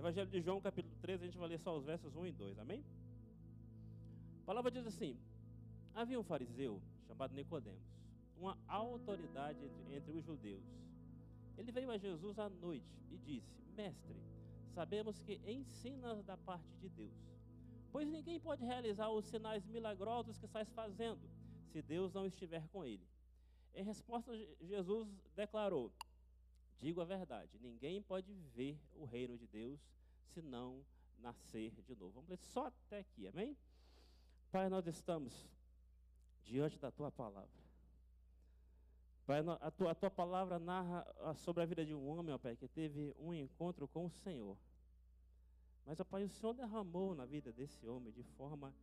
Evangelho de João, capítulo 3, a gente vai ler só os versos 1 e 2, amém? A palavra diz assim: Havia um fariseu chamado Nicodemos, uma autoridade entre, entre os judeus. Ele veio a Jesus à noite e disse: Mestre, sabemos que ensinas da parte de Deus, pois ninguém pode realizar os sinais milagrosos que estás fazendo, se Deus não estiver com ele. Em resposta, Jesus declarou: Digo a verdade, ninguém pode ver o reino de Deus se não nascer de novo. Vamos ler só até aqui, amém? Pai, nós estamos diante da tua palavra. Pai, a tua, a tua palavra narra ah, sobre a vida de um homem, ó Pai, que teve um encontro com o Senhor. Mas, ó Pai, o Senhor derramou na vida desse homem de forma,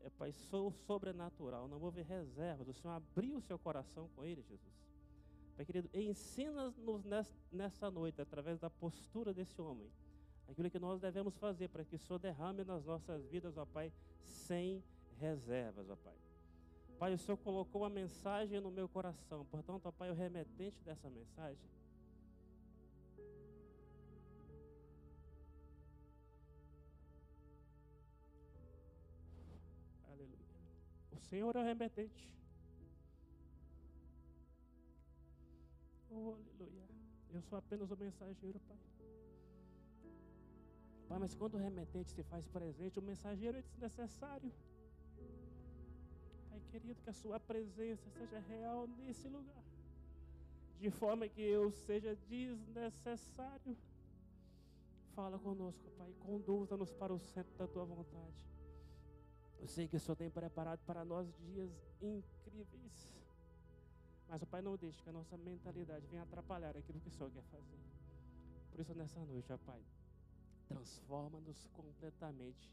é, Pai, sou sobrenatural. Não houve reservas. O Senhor abriu o seu coração com ele, Jesus. Pai querido, ensina-nos nessa noite, através da postura desse homem, aquilo que nós devemos fazer para que o Senhor derrame nas nossas vidas, ó Pai, sem reservas, ó Pai. Pai, o Senhor colocou uma mensagem no meu coração, portanto, ó Pai, o remetente dessa mensagem. Aleluia. O Senhor é o remetente. Oh, aleluia. Eu sou apenas o mensageiro, Pai. Pai, mas quando o remetente se faz presente, o mensageiro é desnecessário. Pai querido, que a sua presença seja real nesse lugar. De forma que eu seja desnecessário. Fala conosco, Pai. Conduza-nos para o centro da tua vontade. Eu sei que o Senhor tem preparado para nós dias incríveis. Mas o Pai não deixe que a nossa mentalidade venha atrapalhar aquilo que o Senhor quer fazer. Por isso, nessa noite, ó Pai, transforma-nos completamente.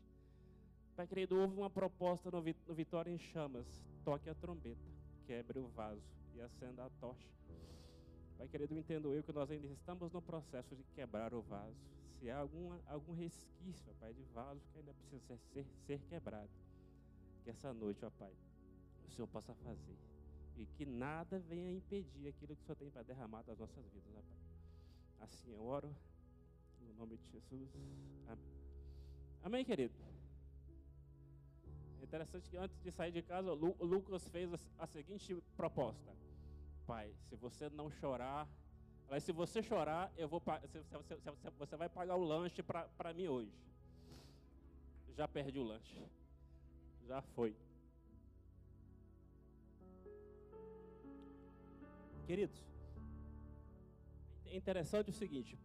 Pai querido, houve uma proposta no, Vitória em Chamas: toque a trombeta, quebre o vaso e acenda a tocha. Pai querido, entendo eu que nós ainda estamos no processo de quebrar o vaso. Se há alguma, algum resquício, ó Pai, de vaso que ainda precisa ser, ser quebrado, que essa noite, ó Pai, o Senhor possa fazer e que nada venha impedir aquilo que o Senhor tem para derramar das nossas vidas, ó Pai. Assim eu oro, no nome de Jesus. Amém. Amém, querido? É interessante que antes de sair de casa, Lucas fez a seguinte proposta: Pai, se você não chorar, mas se você chorar, eu vou você vai pagar o lanche para mim hoje. Já perdi o lanche. Já foi. Queridos, é interessante o seguinte: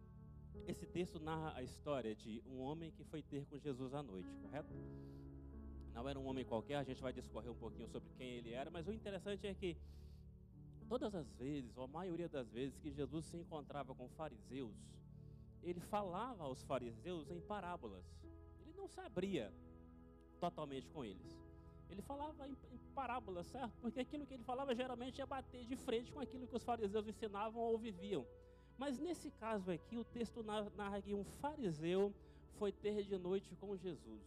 esse texto narra a história de um homem que foi ter com Jesus à noite, correto? Não era um homem qualquer, a gente vai discorrer um pouquinho sobre quem ele era, mas o interessante é que todas as vezes, ou a maioria das vezes, que Jesus se encontrava com fariseus, ele falava aos fariseus em parábolas. Ele não se abria totalmente com eles. Ele falava em, parábolas, certo? Porque aquilo que ele falava geralmente ia bater de frente com aquilo que os fariseus ensinavam ou viviam. Mas nesse caso aqui, o texto narra que um fariseu foi ter de noite com Jesus.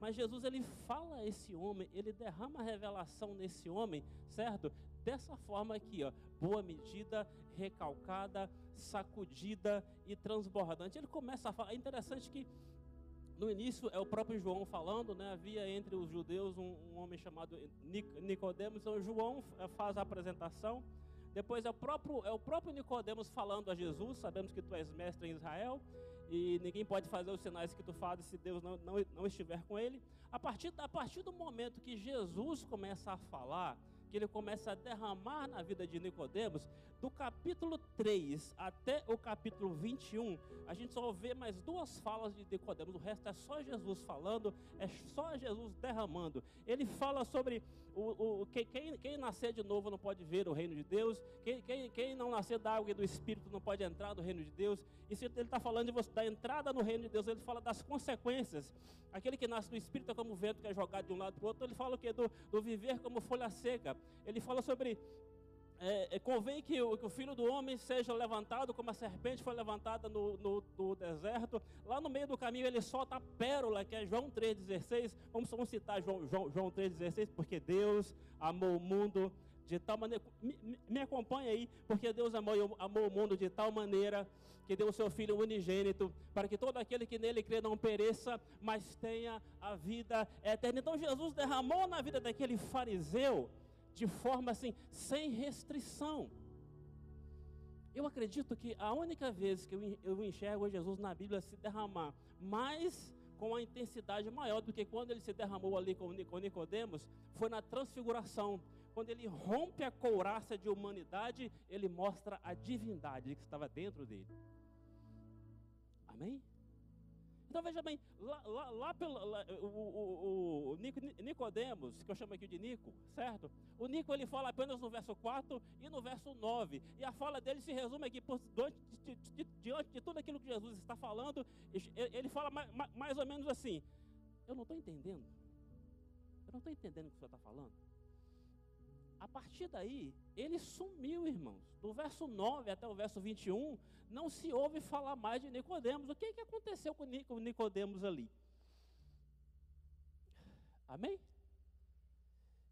Mas Jesus ele fala a esse homem, ele derrama a revelação nesse homem, certo? Dessa forma aqui, ó, boa medida, recalcada, sacudida e transbordante. Ele começa a falar. É interessante que no início é o próprio João falando, né? Havia entre os judeus um, um homem chamado Nicodemos. Então João eh, faz a apresentação. Depois é o próprio é o próprio Nicodemos falando a Jesus. Sabemos que tu és mestre em Israel e ninguém pode fazer os sinais que tu fazes se Deus não, não, não estiver com ele. A partir, a partir do momento que Jesus começa a falar, que ele começa a derramar na vida de Nicodemos, do capítulo 3 até o capítulo 21, a gente só vê mais duas falas de Nicodemos, o resto é só Jesus falando, é só Jesus derramando. Ele fala sobre o, o quem, quem, nascer de novo não pode ver o reino de Deus, quem, quem, quem não nascer da água e do Espírito não pode entrar no reino de Deus. E se ele está falando de você, da entrada no reino de Deus, ele fala das consequências. Aquele que nasce do Espírito é como o vento que é jogado de um lado para o outro. Ele fala o que? Do, do viver como folha seca. Ele fala sobre é, é, convém que o, que o, filho do homem seja levantado como a serpente foi levantada no, no, no, deserto. Lá no meio do caminho ele solta a pérola, que é João 3,16. Vamos, vamos citar João, João, João 3,16, porque Deus amou o mundo de tal maneira. Me, me acompanha aí, porque Deus amou, amou o mundo de tal maneira que deu o seu Filho unigênito, para que todo aquele que nele crê não pereça, mas tenha a vida eterna. Então Jesus derramou na vida daquele fariseu de forma assim, sem restrição. Eu acredito que a única vez que eu enxergo Jesus na Bíblia se derramar mais com a intensidade maior do que quando ele se derramou ali com Nicodemos, foi na transfiguração. Quando ele rompe a couraça de humanidade, ele mostra a divindade que estava dentro dele. Amém? Então veja bem, lá, lá, lá pelo lá, o, o, o, Nicodemos, que eu chamo aqui de Nico, certo? O Nico ele fala apenas no verso 4 e no verso 9. E a fala dele se resume aqui por, diante, de, diante de tudo aquilo que Jesus está falando. Ele fala mais, mais ou menos assim: Eu não estou entendendo. Eu não estou entendendo o que o senhor está falando. A partir daí, ele sumiu, irmãos. Do verso 9 até o verso 21, não se ouve falar mais de Nicodemos. O que, que aconteceu com Nicodemos ali? Amém?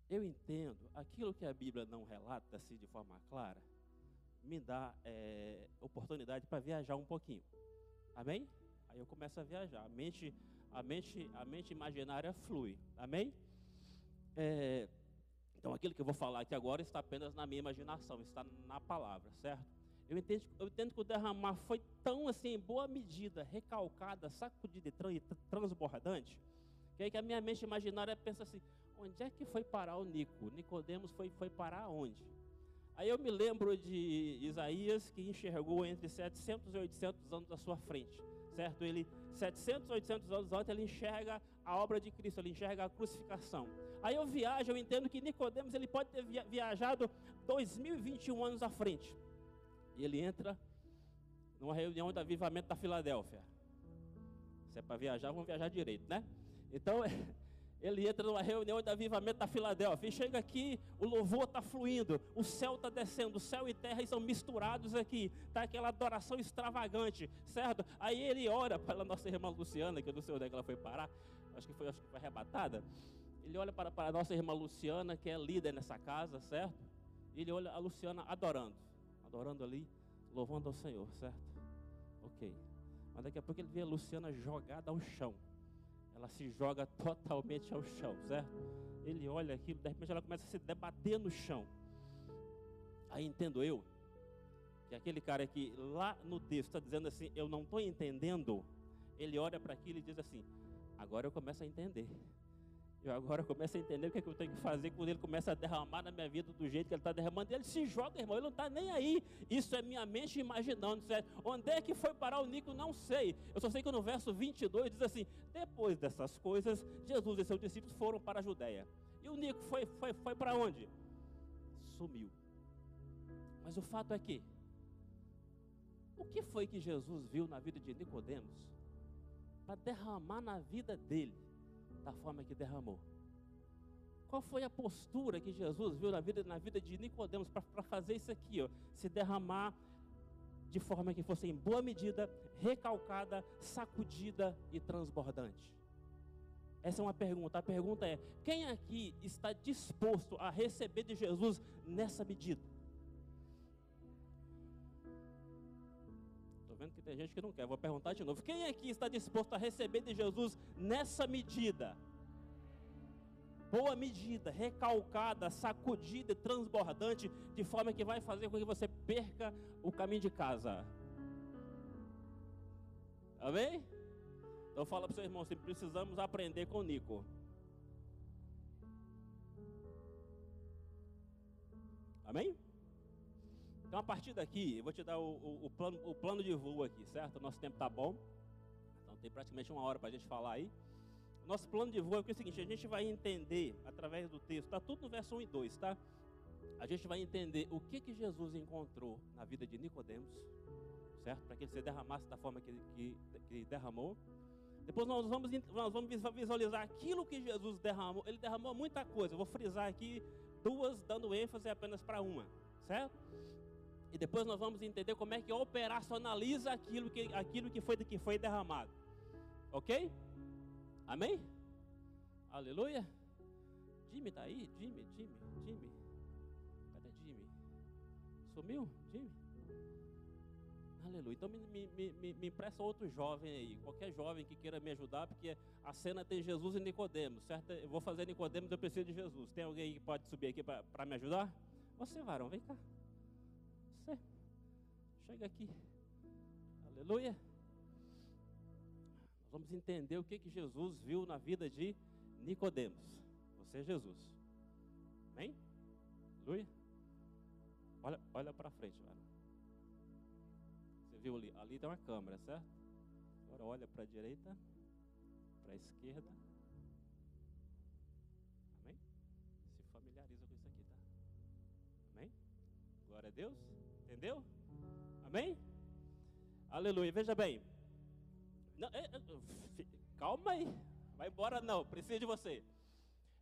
Eu entendo, aquilo que a Bíblia não relata assim de forma clara, me dá é, oportunidade para viajar um pouquinho. Amém? Aí eu começo a viajar. A mente, a mente, a mente imaginária flui. Amém? É, então aquilo que eu vou falar aqui agora está apenas na minha imaginação, está na palavra, certo? Eu entendo, eu entendo que o derramar foi tão assim, em boa medida, recalcada, sacudida e transbordante, que aí que a minha mente imaginária pensa assim, onde é que foi parar o Nico? Nicodemos foi, foi parar onde? Aí eu me lembro de Isaías que enxergou entre 700 e 800 anos à sua frente, certo? Ele, 700, 800 anos antes, ele enxerga a obra de Cristo, ele enxerga a crucificação. Aí eu viajo, eu entendo que Nicodemos ele pode ter viajado 2021 anos à frente. E ele entra numa reunião de avivamento da Filadélfia. Se é para viajar, vamos viajar direito, né? Então, ele entra numa reunião de avivamento da Filadélfia. E chega aqui, o louvor está fluindo, o céu está descendo, céu e terra estão misturados aqui. Está aquela adoração extravagante, certo? Aí ele ora para a nossa irmã Luciana, que eu não sei onde é que ela foi parar, acho que foi, acho que foi arrebatada. Ele olha para, para a nossa irmã Luciana, que é líder nessa casa, certo? E ele olha a Luciana adorando, adorando ali, louvando ao Senhor, certo? Ok. Mas daqui a pouco ele vê a Luciana jogada ao chão. Ela se joga totalmente ao chão, certo? Ele olha aquilo, de repente ela começa a se debater no chão. Aí entendo eu que aquele cara que lá no texto está dizendo assim, eu não estou entendendo, ele olha para aquilo e diz assim, agora eu começo a entender. Eu agora começo a entender o que, é que eu tenho que fazer quando ele começa a derramar na minha vida do jeito que ele está derramando. Ele se joga, irmão, ele não está nem aí. Isso é minha mente imaginando. Certo? Onde é que foi parar o Nico? Não sei. Eu só sei que no verso 22 diz assim: Depois dessas coisas, Jesus e seus discípulos foram para a Judéia. E o Nico foi, foi, foi para onde? Sumiu. Mas o fato é que, o que foi que Jesus viu na vida de Nicodemos para derramar na vida dele? Da forma que derramou? Qual foi a postura que Jesus viu na vida, na vida de Nicodemos para fazer isso aqui, ó, se derramar de forma que fosse em boa medida, recalcada, sacudida e transbordante? Essa é uma pergunta. A pergunta é: quem aqui está disposto a receber de Jesus nessa medida? Vendo que tem gente que não quer. Vou perguntar de novo. Quem aqui está disposto a receber de Jesus nessa medida? Boa medida, recalcada, sacudida transbordante, de forma que vai fazer com que você perca o caminho de casa. Amém? Então fala para o seu irmão, se precisamos aprender com o Nico. Amém? Então, a partir daqui, eu vou te dar o, o, o plano, o plano de voo aqui, certo? O nosso tempo está bom. Então, tem praticamente uma hora para a gente falar aí. O nosso plano de voo é, é o seguinte: a gente vai entender através do texto, está tudo no verso 1 e 2, tá? A gente vai entender o que, que Jesus encontrou na vida de Nicodemos, certo? Para que ele se derramasse da forma que, que, que derramou. Depois nós vamos, nós vamos visualizar aquilo que Jesus derramou. Ele derramou muita coisa. Eu vou frisar aqui duas, dando ênfase apenas para uma, certo? E depois nós vamos entender como é que operacionaliza aquilo que, aquilo que, foi, que foi derramado. Ok? Amém? Aleluia. Jimmy está aí? Jimmy, Jimmy, Jimmy. Cadê Jimmy? Sumiu? Jimmy? Aleluia. Então me, me, me, me empresta outro jovem aí. Qualquer jovem que queira me ajudar, porque a cena tem Jesus e Nicodemos, certo? Eu vou fazer Nicodemos, eu preciso de Jesus. Tem alguém que pode subir aqui para me ajudar? Você, varão, vem cá. Chega aqui. Aleluia. Nós vamos entender o que, que Jesus viu na vida de Nicodemos. Você é Jesus. Amém? Aleluia. Olha, olha para frente, mano. Você viu ali? Ali tem uma câmera, certo? Agora olha para a direita, para a esquerda. Amém? Se familiariza com isso aqui, tá? Amém? Glória a Deus. Entendeu? Amém? Aleluia. Veja bem. Não, é, é, calma aí. Vai embora não. Preciso de você.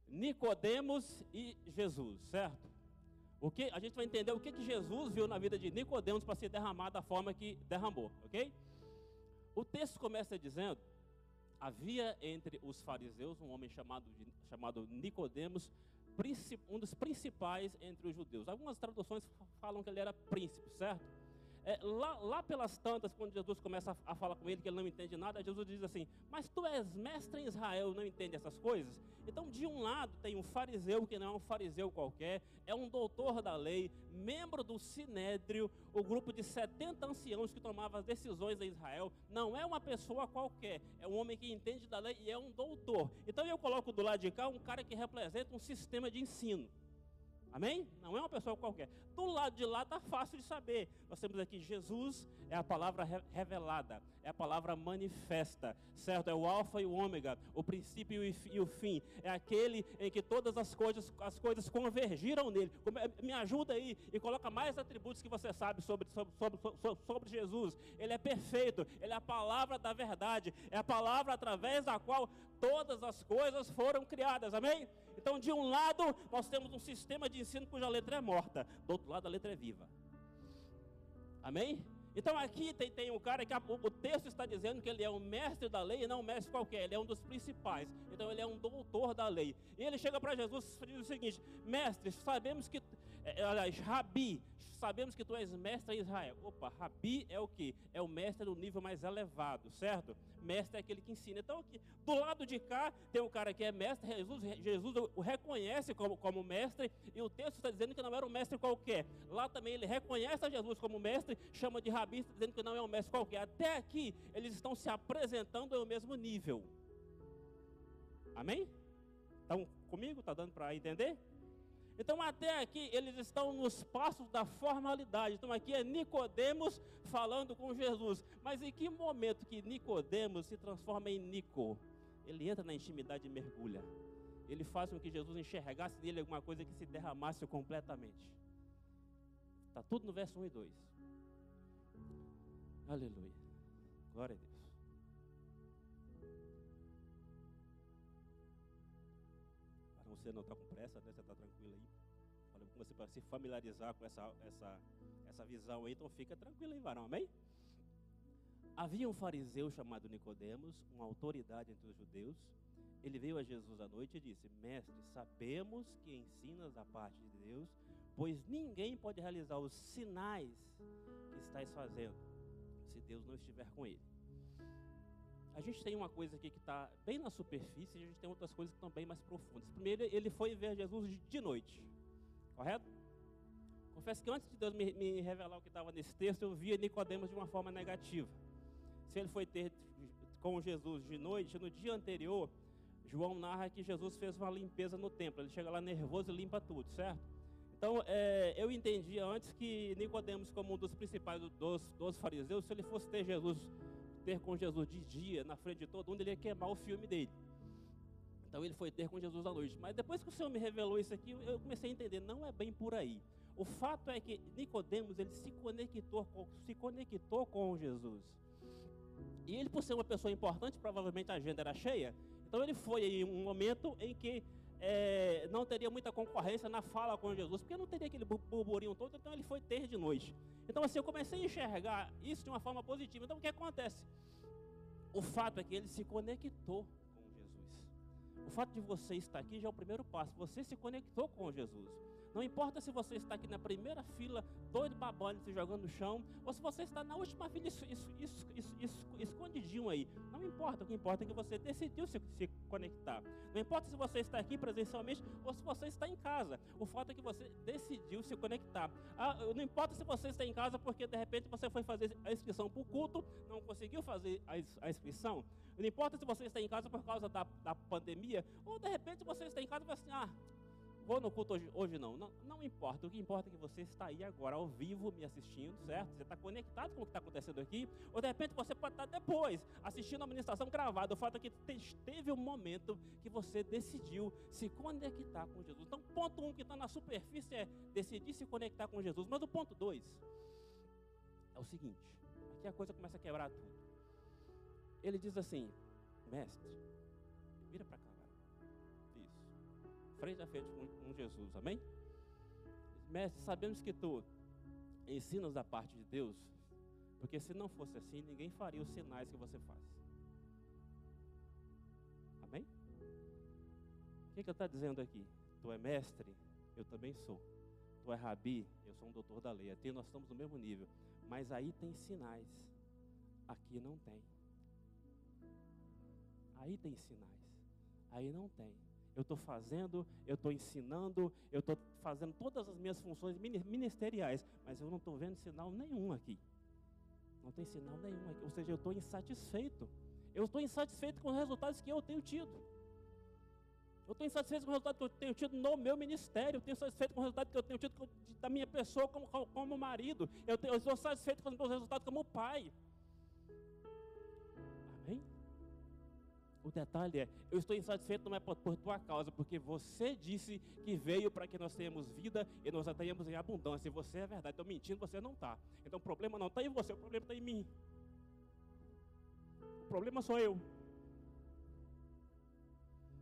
Nicodemos e Jesus, certo? O que a gente vai entender o que, que Jesus viu na vida de Nicodemos para ser derramado da forma que derramou, ok? O texto começa dizendo: havia entre os fariseus um homem chamado, chamado Nicodemos, um dos principais entre os judeus. Algumas traduções falam que ele era príncipe, certo? É, lá, lá, pelas tantas, quando Jesus começa a, a, falar com ele, que ele não entende nada, Jesus diz assim: Mas tu és mestre em Israel, não entende essas coisas? Então, de um lado, tem um fariseu que não é um fariseu qualquer, é um doutor da lei, membro do sinédrio, o grupo de 70 anciãos que tomavam as decisões em Israel. Não é uma pessoa qualquer, é um homem que entende da lei e é um doutor. Então, eu coloco do lado de cá um cara que representa um sistema de ensino. Amém? Não é uma pessoa qualquer. Do lado de lá está fácil de saber. Nós temos aqui Jesus é a palavra revelada, é a palavra manifesta, certo? É o alfa e o ômega, o princípio e o fim. É aquele em que todas as coisas, as coisas convergiram nele. Me ajuda aí e coloca mais atributos que você sabe sobre, sobre, sobre, sobre Jesus. Ele é perfeito, ele é a palavra da verdade, é a palavra através da qual todas as coisas foram criadas. Amém? Então, de um lado, nós temos um sistema de ensino cuja letra é morta, do outro lado, a letra é viva. Amém? Então aqui tem, tem um cara que a, o, o, texto está dizendo que ele é um mestre da lei e não um mestre qualquer, ele é um dos principais. Então ele é um doutor da lei. E ele chega para Jesus e diz o seguinte: Mestre, sabemos que, é, aliás, Rabi, sabemos que tu és mestre em Israel. Opa, Rabi é o que? É o mestre do nível mais elevado, certo? Mestre é aquele que ensina. Então, aqui, do lado de cá, tem um cara que é mestre, Jesus, Jesus o reconhece como, como mestre, e o texto está dizendo que não era um mestre qualquer. Lá também ele reconhece a Jesus como mestre, chama de Rabi, dizendo que não é um mestre qualquer. Até aqui, eles estão se apresentando ao mesmo nível. Amém? Estão comigo? Está dando para entender? Então até aqui eles estão nos passos da formalidade. Então aqui é Nicodemos falando com Jesus. Mas em que momento que Nicodemos se transforma em Nico? Ele entra na intimidade e mergulha. Ele faz com que Jesus enxergasse nele alguma coisa que se derramasse completamente. Está tudo no verso 1 e 2. Aleluia. Glória a Deus. Você não está com pressa, né? Você está tranquilo aí. Falei com você para se familiarizar com essa, essa, essa visão aí, então fica tranquilo aí, varão, amém? Havia um fariseu chamado Nicodemos, uma autoridade entre os judeus. Ele veio a Jesus à noite e disse: Mestre, sabemos que ensinas da parte de Deus, pois ninguém pode realizar os sinais que estás fazendo, se Deus não estiver com ele a gente tem uma coisa aqui que está bem na superfície e a gente tem outras coisas que estão bem mais profundas. Primeiro, ele foi ver Jesus de noite, correto? Confesso que antes de Deus me, me revelar o que estava nesse texto, eu via Nicodemos de uma forma negativa. Se ele foi ter com Jesus de noite, no dia anterior, João narra que Jesus fez uma limpeza no templo. Ele chega lá nervoso e limpa tudo, certo? Então, é, eu entendia antes que Nicodemos, como um dos principais dos, dos fariseus, se ele fosse ter Jesus, ter com Jesus de dia, na frente de todo mundo, ele ia queimar o filme dele. Então ele foi ter com Jesus à noite. Mas depois que o Senhor me revelou isso aqui, eu comecei a entender, não é bem por aí. O fato é que Nicodemos ele se conectou se conectou com Jesus. E ele, por ser uma pessoa importante, provavelmente a agenda era cheia. Então ele foi em um momento em que é, não teria muita concorrência na fala com Jesus, porque não teria aquele burburinho todo, então ele foi ter de noite. Então assim, eu comecei a enxergar isso de uma forma positiva. Então o que acontece? O fato é que ele se conectou com Jesus. O fato de você estar aqui já é o primeiro passo. Você se conectou com Jesus. Não importa se você está aqui na primeira fila, doido babando, se jogando no chão, ou se você está na última fila es, es, es, escondidinho aí. Não importa, o que importa é que você decidiu se, se conectar. Não importa se você está aqui presencialmente ou se você está em casa. O fato é que você decidiu se conectar. Ah, não importa se você está em casa porque de repente você foi fazer a inscrição para o culto, não conseguiu fazer a, inscrição. Não importa se você está em casa por causa da, da pandemia, ou de repente você está em casa e vai assim, ah, vou no culto hoje, hoje não. não. Não importa. O que importa é que você está aí agora ao vivo me assistindo, certo? Você está conectado com o que está acontecendo aqui. Ou de repente você pode estar depois assistindo a ministração gravada. O fato é que teve um momento que você decidiu se conectar com Jesus. Então, ponto um que está na superfície é decidir se conectar com Jesus. Mas o ponto dois é o seguinte: aqui a coisa começa a quebrar tudo. Ele diz assim, mestre, vira para cá frente a frente com, Jesus, amém? Mestre, sabemos que tu ensinas da parte de Deus, porque se não fosse assim, ninguém faria os sinais que você faz. Amém? O que, que ele está dizendo aqui? Tu é mestre, eu também sou. Tu é rabi, eu sou um doutor da lei. Até nós estamos no mesmo nível. Mas aí tem sinais. Aqui não tem. Aí tem sinais. Aí não tem eu estou fazendo, eu estou ensinando, eu estou fazendo todas as minhas funções ministeriais, mas eu não estou vendo sinal nenhum aqui. Não tem sinal nenhum aqui. Ou seja, eu estou insatisfeito. Eu estou insatisfeito com os resultados que eu tenho tido. Eu estou insatisfeito com o resultado que eu tenho tido no meu ministério. Eu estou insatisfeito com o resultado que eu tenho tido da minha pessoa como, como marido. Eu, eu estou satisfeito com os meus resultados como pai. O detalhe é, eu estou insatisfeito não é por, tua causa, porque você disse que veio para que nós tenhamos vida e nós a tenhamos em abundância. E você é verdade, estou mentindo, você não está. Então o problema não está em você, o problema está em mim. O problema sou eu.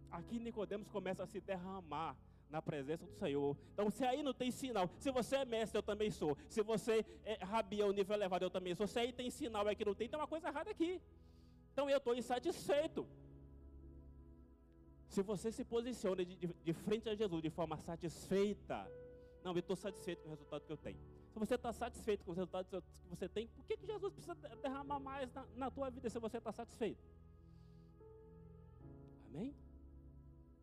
Aqui Nicodemos começa a se derramar na presença do Senhor. Então, se aí não tem sinal, se você é mestre, eu também sou. Se você é rabia, o nível elevado, eu também sou. Se aí tem sinal, é que não tem, tem uma coisa errada aqui. Então eu estou insatisfeito. Se você se posiciona de, de, de frente a Jesus de forma satisfeita, não, eu estou satisfeito com o resultado que eu tenho. Se você está satisfeito com os resultados que você tem, por que, que Jesus precisa derramar mais na, na tua vida se você está satisfeito? Amém?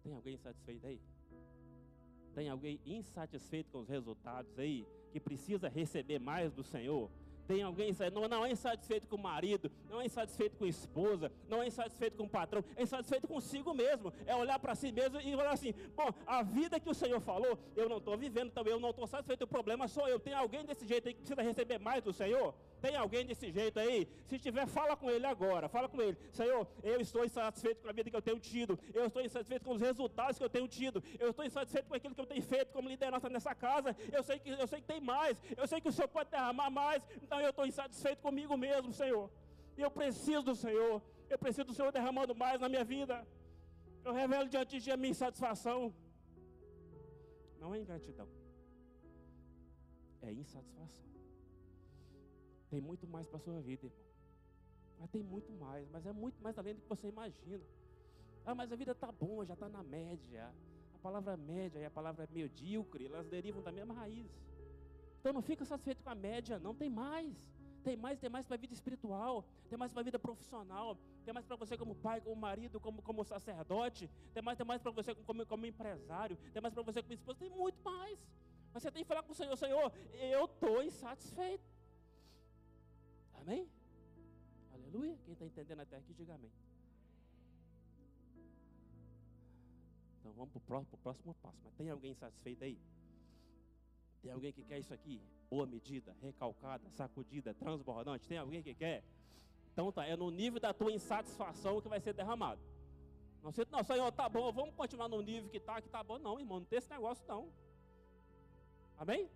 Tem alguém insatisfeito aí? Tem alguém insatisfeito com os resultados aí? Que precisa receber mais do Senhor? Tem alguém não, não é insatisfeito com o marido, não é insatisfeito com a esposa, não é insatisfeito com o patrão, é insatisfeito consigo mesmo. É olhar para si mesmo e falar assim: bom, a vida que o Senhor falou, eu não estou vivendo, então eu não estou satisfeito. O problema sou eu. Tem alguém desse jeito aí que precisa receber mais do Senhor? Tem alguém desse jeito aí? Se tiver, fala com ele agora. Fala com ele. Senhor, eu estou insatisfeito com a vida que eu tenho tido. Eu estou insatisfeito com os resultados que eu tenho tido. Eu estou insatisfeito com aquilo que eu tenho feito como liderança nessa casa. Eu sei que, eu sei que tem mais. Eu sei que o Senhor pode derramar mais. Então eu estou insatisfeito comigo mesmo, Senhor. Eu preciso do Senhor. Eu preciso do Senhor derramando mais na minha vida. Eu revelo diante de ti a minha insatisfação. Não é ingratidão. É insatisfação. Tem muito mais para a sua vida, irmão. Mas tem muito mais, mas é muito mais além do que você imagina. Ah, mas a vida está boa, já está na média. A palavra média e a palavra medíocre, elas derivam da mesma raiz. Então não fica satisfeito com a média, não tem mais. Tem mais, tem mais para a vida espiritual, tem mais para a vida profissional, tem mais para você como pai, como marido, como, como sacerdote, tem mais, tem mais para você como, como empresário, tem mais para você como esposa, tem muito mais. Mas você tem que falar com o Senhor, Senhor, eu estou insatisfeito. Amém? Aleluia. Quem está entendendo até aqui, diga amém. Então vamos para o próximo, próximo passo. Mas tem alguém satisfeito aí? Tem alguém que quer isso aqui? Boa medida, recalcada, sacudida, transbordante. Tem alguém que quer? Então tá, é no nível da tua insatisfação que vai ser derramado. Não sei, não, Senhor, tá bom, vamos continuar no nível que está, que tá bom. Não, irmão, não tem esse negócio não. Amém?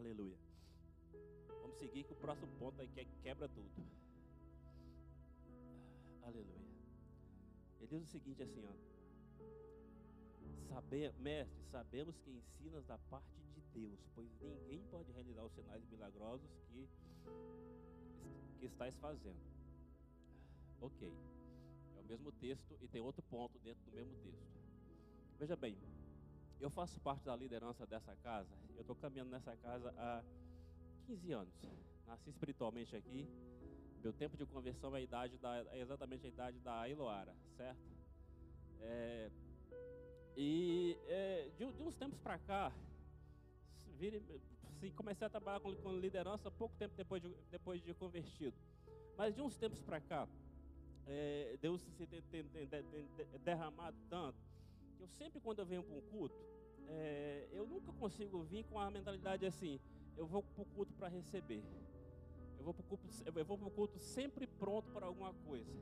Aleluia. Vamos seguir com o próximo ponto aí que é quebra tudo. Aleluia. Ele diz o seguinte assim, ó. Saber, mestre, sabemos que ensinas da parte de Deus, pois ninguém pode realizar os sinais milagrosos que, que estás fazendo. Ok. É o mesmo texto e tem outro ponto dentro do mesmo texto. Veja bem, eu faço parte da liderança dessa casa. Eu estou caminhando nessa casa há 15 anos. Nasci espiritualmente aqui. Meu tempo de conversão é, a idade da, é exatamente a idade da Iloara, certo? É, e é, de, de, uns tempos para cá, vire, assim, comecei a trabalhar com, com, liderança pouco tempo depois de, depois de convertido. Mas de uns tempos para cá, é, Deus se tem, tem, tem, derramado tanto, eu sempre quando eu venho para um culto, é, eu nunca consigo vir com a mentalidade assim, eu vou para o culto para receber. Eu vou para o culto, culto sempre pronto para alguma coisa.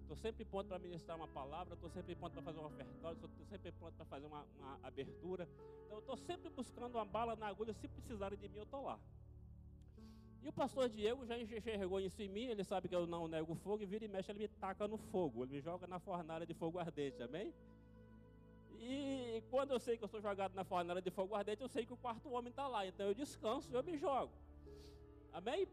Estou sempre pronto para ministrar uma palavra, estou sempre pronto para fazer um ofertório, estou sempre pronto para fazer uma, uma, abertura. Então, eu estou sempre buscando uma bala na agulha, se precisarem de mim, eu estou lá. E o pastor Diego já enxergou isso em mim, ele sabe que eu não nego fogo, e vira e mexe, ele me taca no fogo, ele me joga na fornalha de fogo ardente, amém? E quando eu sei que eu sou jogado na fornalha de fogo ardente, eu sei que o quarto homem está lá, então eu descanso eu me jogo, amém?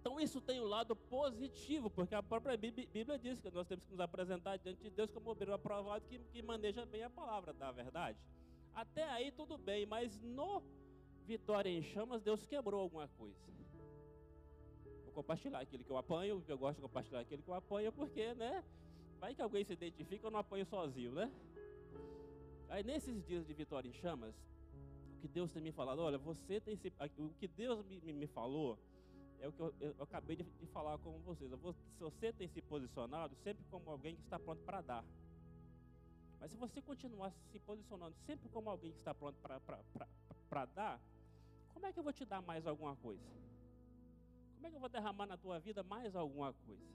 Então isso tem um lado positivo, porque a própria Bíblia diz que nós temos que nos apresentar diante de Deus como obreiro aprovado que, que maneja bem a palavra da verdade. Até aí tudo bem, mas no Vitória em Chamas Deus quebrou alguma coisa. Vou compartilhar aquilo que eu apanho, eu gosto de compartilhar aquilo que eu apanho, porque, né? Vai que alguém se identifica, eu não apanho sozinho, né? Aí nesses dias de Vitória em Chamas, o que Deus tem me falado, olha, você tem se, o que Deus me, me falou é o que eu, eu acabei de, de, falar com vocês. Se você tem se posicionado sempre como alguém que está pronto para dar. Mas se você continuar se posicionando sempre como alguém que está pronto para dar, como é que eu vou te dar mais alguma coisa? Como é que eu vou derramar na tua vida mais alguma coisa?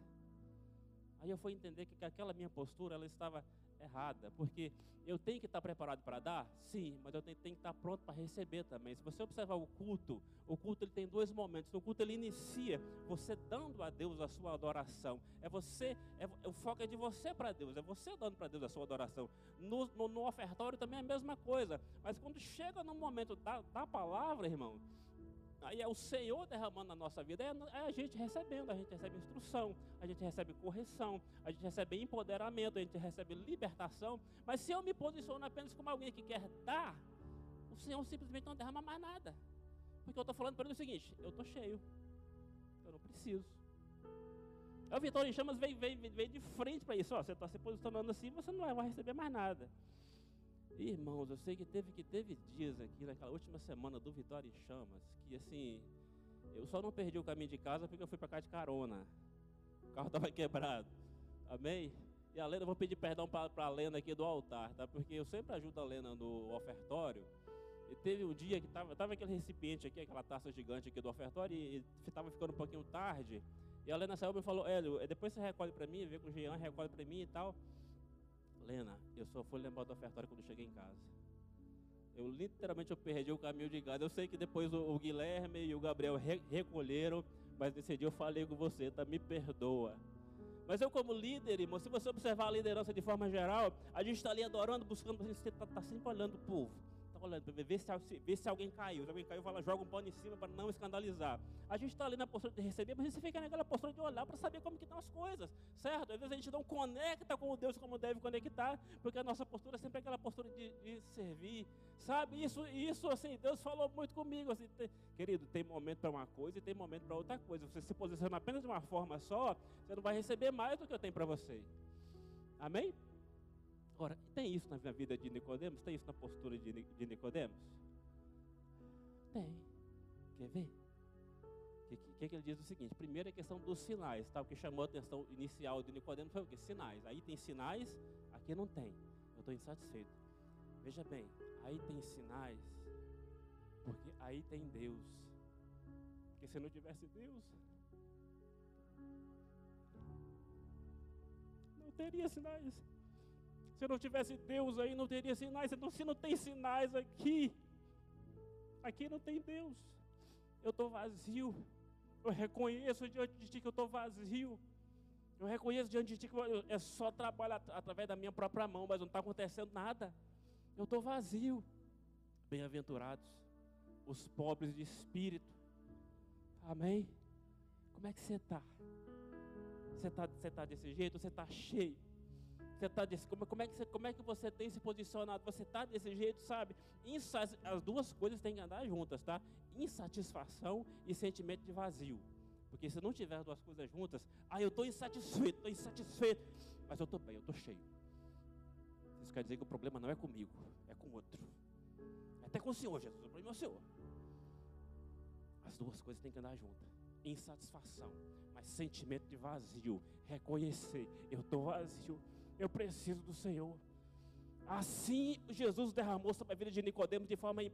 Aí eu fui entender que aquela minha postura ela estava errada, porque eu tenho que estar preparado para dar, sim, mas eu tenho, tenho que estar pronto para receber também. Se você observar o culto, o culto ele tem dois momentos. O culto ele inicia você dando a Deus a sua adoração. É você, é, o foco é de você para Deus, é você dando para Deus a sua adoração. No, no, no, ofertório também é a mesma coisa. Mas quando chega no momento da, da palavra, irmão, Aí é o Senhor derramando na nossa vida, é, é a gente recebendo, a gente recebe instrução, a gente recebe correção, a gente recebe empoderamento, a gente recebe libertação. Mas se eu me posiciono apenas como alguém que quer dar, o Senhor simplesmente não derrama mais nada. Porque eu estou falando para ele o seguinte: eu estou cheio, eu não preciso. Aí o Vitório em Chamas veio de frente para isso. Ó, você está se posicionando assim, você não vai receber mais nada. Irmãos, eu sei que teve que teve dias aqui naquela última semana do Vitória em Chamas que assim, eu só não perdi o caminho de casa porque eu fui para cá de carona. O carro estava quebrado. Amém? E a Lena, eu vou pedir perdão para a Lena aqui do altar, tá? Porque eu sempre ajudo a Lena no ofertório. E teve um dia que estava tava aquele recipiente aqui, aquela taça gigante aqui do ofertório, e estava ficando um pouquinho tarde. E a Lena saiu e falou: Hélio, depois você recolhe para mim, vê com o Jean, recolhe para mim e tal. Lena, eu só fui lembrar do ofertório quando cheguei em casa. Eu literalmente eu perdi o caminho de casa. Eu sei que depois o, o Guilherme e o Gabriel re, recolheram, mas nesse dia eu falei com você, tá? Me perdoa. Mas eu como líder, irmão, se você observar a liderança de forma geral, a gente está ali adorando, buscando, gente está tá sempre olhando o povo para ver se, se alguém caiu. Se alguém caiu, fala, joga um pano em cima para não escandalizar. A gente está ali na postura de receber, mas você fica naquela postura de olhar para saber como que estão as coisas, certo? Às vezes a gente não conecta com o Deus como deve conectar, porque a nossa postura é sempre aquela postura de, de servir, sabe? Isso, isso assim, Deus falou muito comigo, assim, querido, tem momento para uma coisa e tem momento para outra coisa. Você se posiciona apenas de uma forma só, você não vai receber mais do que eu tenho para você. Amém? Agora, tem isso na vida de Nicodemos? Tem isso na postura de, de Nicodemos? Tem. Quer ver? O que, que, que, ele diz o seguinte? Primeiro é a questão dos sinais, tá? O que chamou a atenção inicial de Nicodemos foi o que? Sinais. Aí tem sinais, aqui não tem. Eu estou insatisfeito. Veja bem, aí tem sinais, porque aí tem Deus. Porque se não tivesse Deus, não teria sinais. Se não tivesse Deus aí, não teria sinais. Então, se não tem sinais aqui, aqui não tem Deus. Eu estou vazio. Eu reconheço diante de ti que eu estou vazio. Eu reconheço diante de ti que é só trabalho através da minha própria mão, mas não está acontecendo nada. Eu estou vazio. Bem-aventurados os pobres de espírito. Amém? Como é que você está? Você está tá desse jeito? Você está cheio? Você está desse, como, como, é que você, como é que você tem se posicionado? Você está desse jeito, sabe? as duas coisas têm que andar juntas, tá? Insatisfação e sentimento de vazio. Porque se não tiver as duas coisas juntas, ah, eu estou insatisfeito, estou insatisfeito, mas eu estou bem, eu estou cheio. Isso quer dizer que o problema não é comigo, é com outro. É até com o Senhor, Jesus, o problema é o Senhor. As duas coisas têm que andar juntas. Insatisfação, mas sentimento de vazio. Reconhecer, eu estou vazio eu preciso do Senhor. Assim Jesus derramou sobre a vida de Nicodemos de forma em,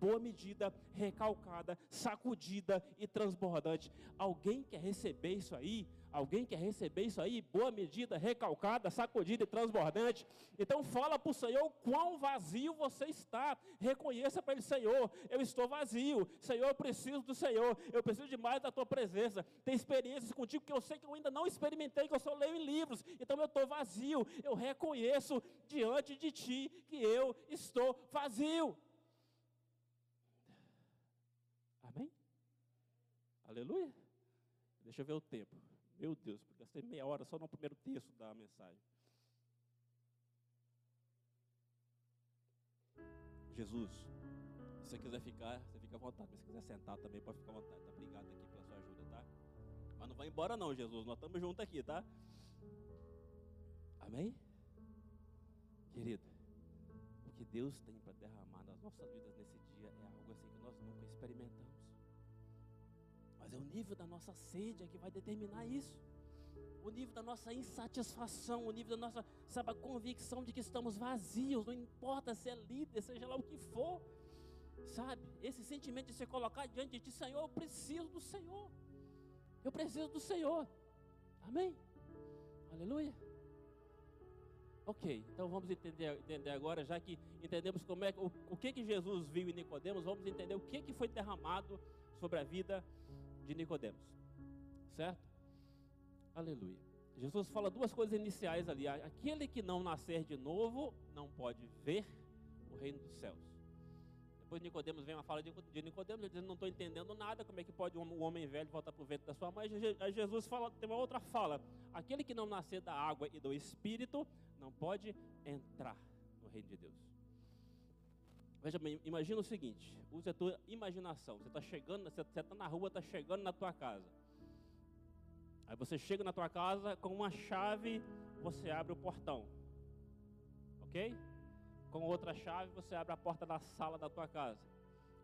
boa medida, recalcada, sacudida e transbordante. Alguém quer receber isso aí? Alguém quer receber isso aí? Boa medida, recalcada, sacudida e transbordante. Então fala para o Senhor quão vazio você está. Reconheça para Ele, Senhor, eu estou vazio. Senhor, eu preciso do Senhor. Eu preciso de mais da tua presença. Tem experiências contigo que eu sei que eu ainda não experimentei, que eu só leio em livros. Então eu estou vazio. Eu reconheço diante de ti que eu estou vazio. Amém? Aleluia. Deixa eu ver o tempo. Meu Deus, gastei meia hora só no primeiro texto da mensagem. Jesus, se você quiser ficar, você fica à vontade. Mas se quiser sentar também, pode ficar à vontade. Tá? Obrigado aqui pela sua ajuda, tá? Mas não vai embora não, Jesus. Nós estamos juntos aqui, tá? Amém? Querido, o que Deus tem para derramar nas nossas vidas nesse dia é algo assim que nós nunca experimentamos. Mas é o nível da nossa sede é que vai determinar isso. O nível da nossa insatisfação, o nível da nossa, sabe, convicção de que estamos vazios, não importa se é líder, seja lá o que for. Sabe? Esse sentimento de se colocar diante de ti, Senhor, eu preciso do Senhor. Eu preciso do Senhor. Amém? Aleluia. Ok, então vamos entender, entender agora, já que entendemos como é o, o que que Jesus viu em Nicodemos, vamos entender o que que foi derramado sobre a vida de Nicodemos. Certo? Aleluia. Jesus fala duas coisas iniciais ali. Aquele que não nascer de novo não pode ver o reino dos céus. Depois Nicodemos vem uma fala de Nicodemos, ele diz, não estou entendendo nada, como é que pode um homem velho voltar para o ventre da sua mãe? Aí Jesus fala, tem uma outra fala. Aquele que não nascer da água e do Espírito não pode entrar no reino de Deus. Veja bem, imagina o seguinte: use a tua imaginação. Você está chegando, você está na rua, está chegando na tua casa. Aí você chega na tua casa com uma chave, você abre o portão. Ok? Com outra chave, você abre a porta da sala da tua casa.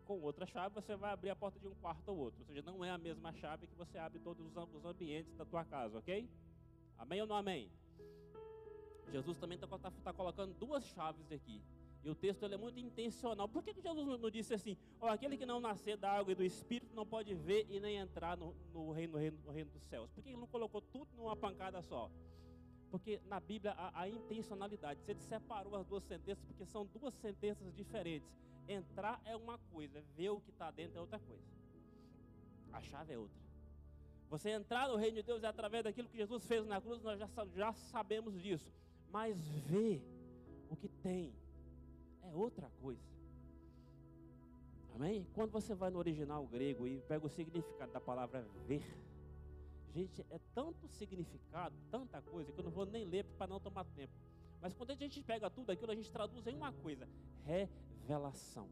Com outra chave, você vai abrir a porta de um quarto ou outro. Ou seja, não é a mesma chave que você abre todos os ambientes da tua casa, ok? Amém ou não amém? Jesus também está tá, tá colocando duas chaves aqui. E o texto ele é muito intencional. Por que, que Jesus não disse assim? Oh, aquele que não nascer da água e do Espírito não pode ver e nem entrar no, no, reino, no, reino, no reino dos céus. Por que ele não colocou tudo numa pancada só? Porque na Bíblia há, há intencionalidade. Você separou as duas sentenças porque são duas sentenças diferentes. Entrar é uma coisa, ver o que está dentro é outra coisa. A chave é outra. Você entrar no reino de Deus é através daquilo que Jesus fez na cruz, nós já, já sabemos disso. Mas ver o que tem é outra coisa. Amém? Quando você vai no original grego e pega o significado da palavra ver, gente, é tanto significado, tanta coisa, que eu não vou nem ler para não tomar tempo. Mas quando a gente pega tudo aquilo, a gente traduz em uma coisa: revelação.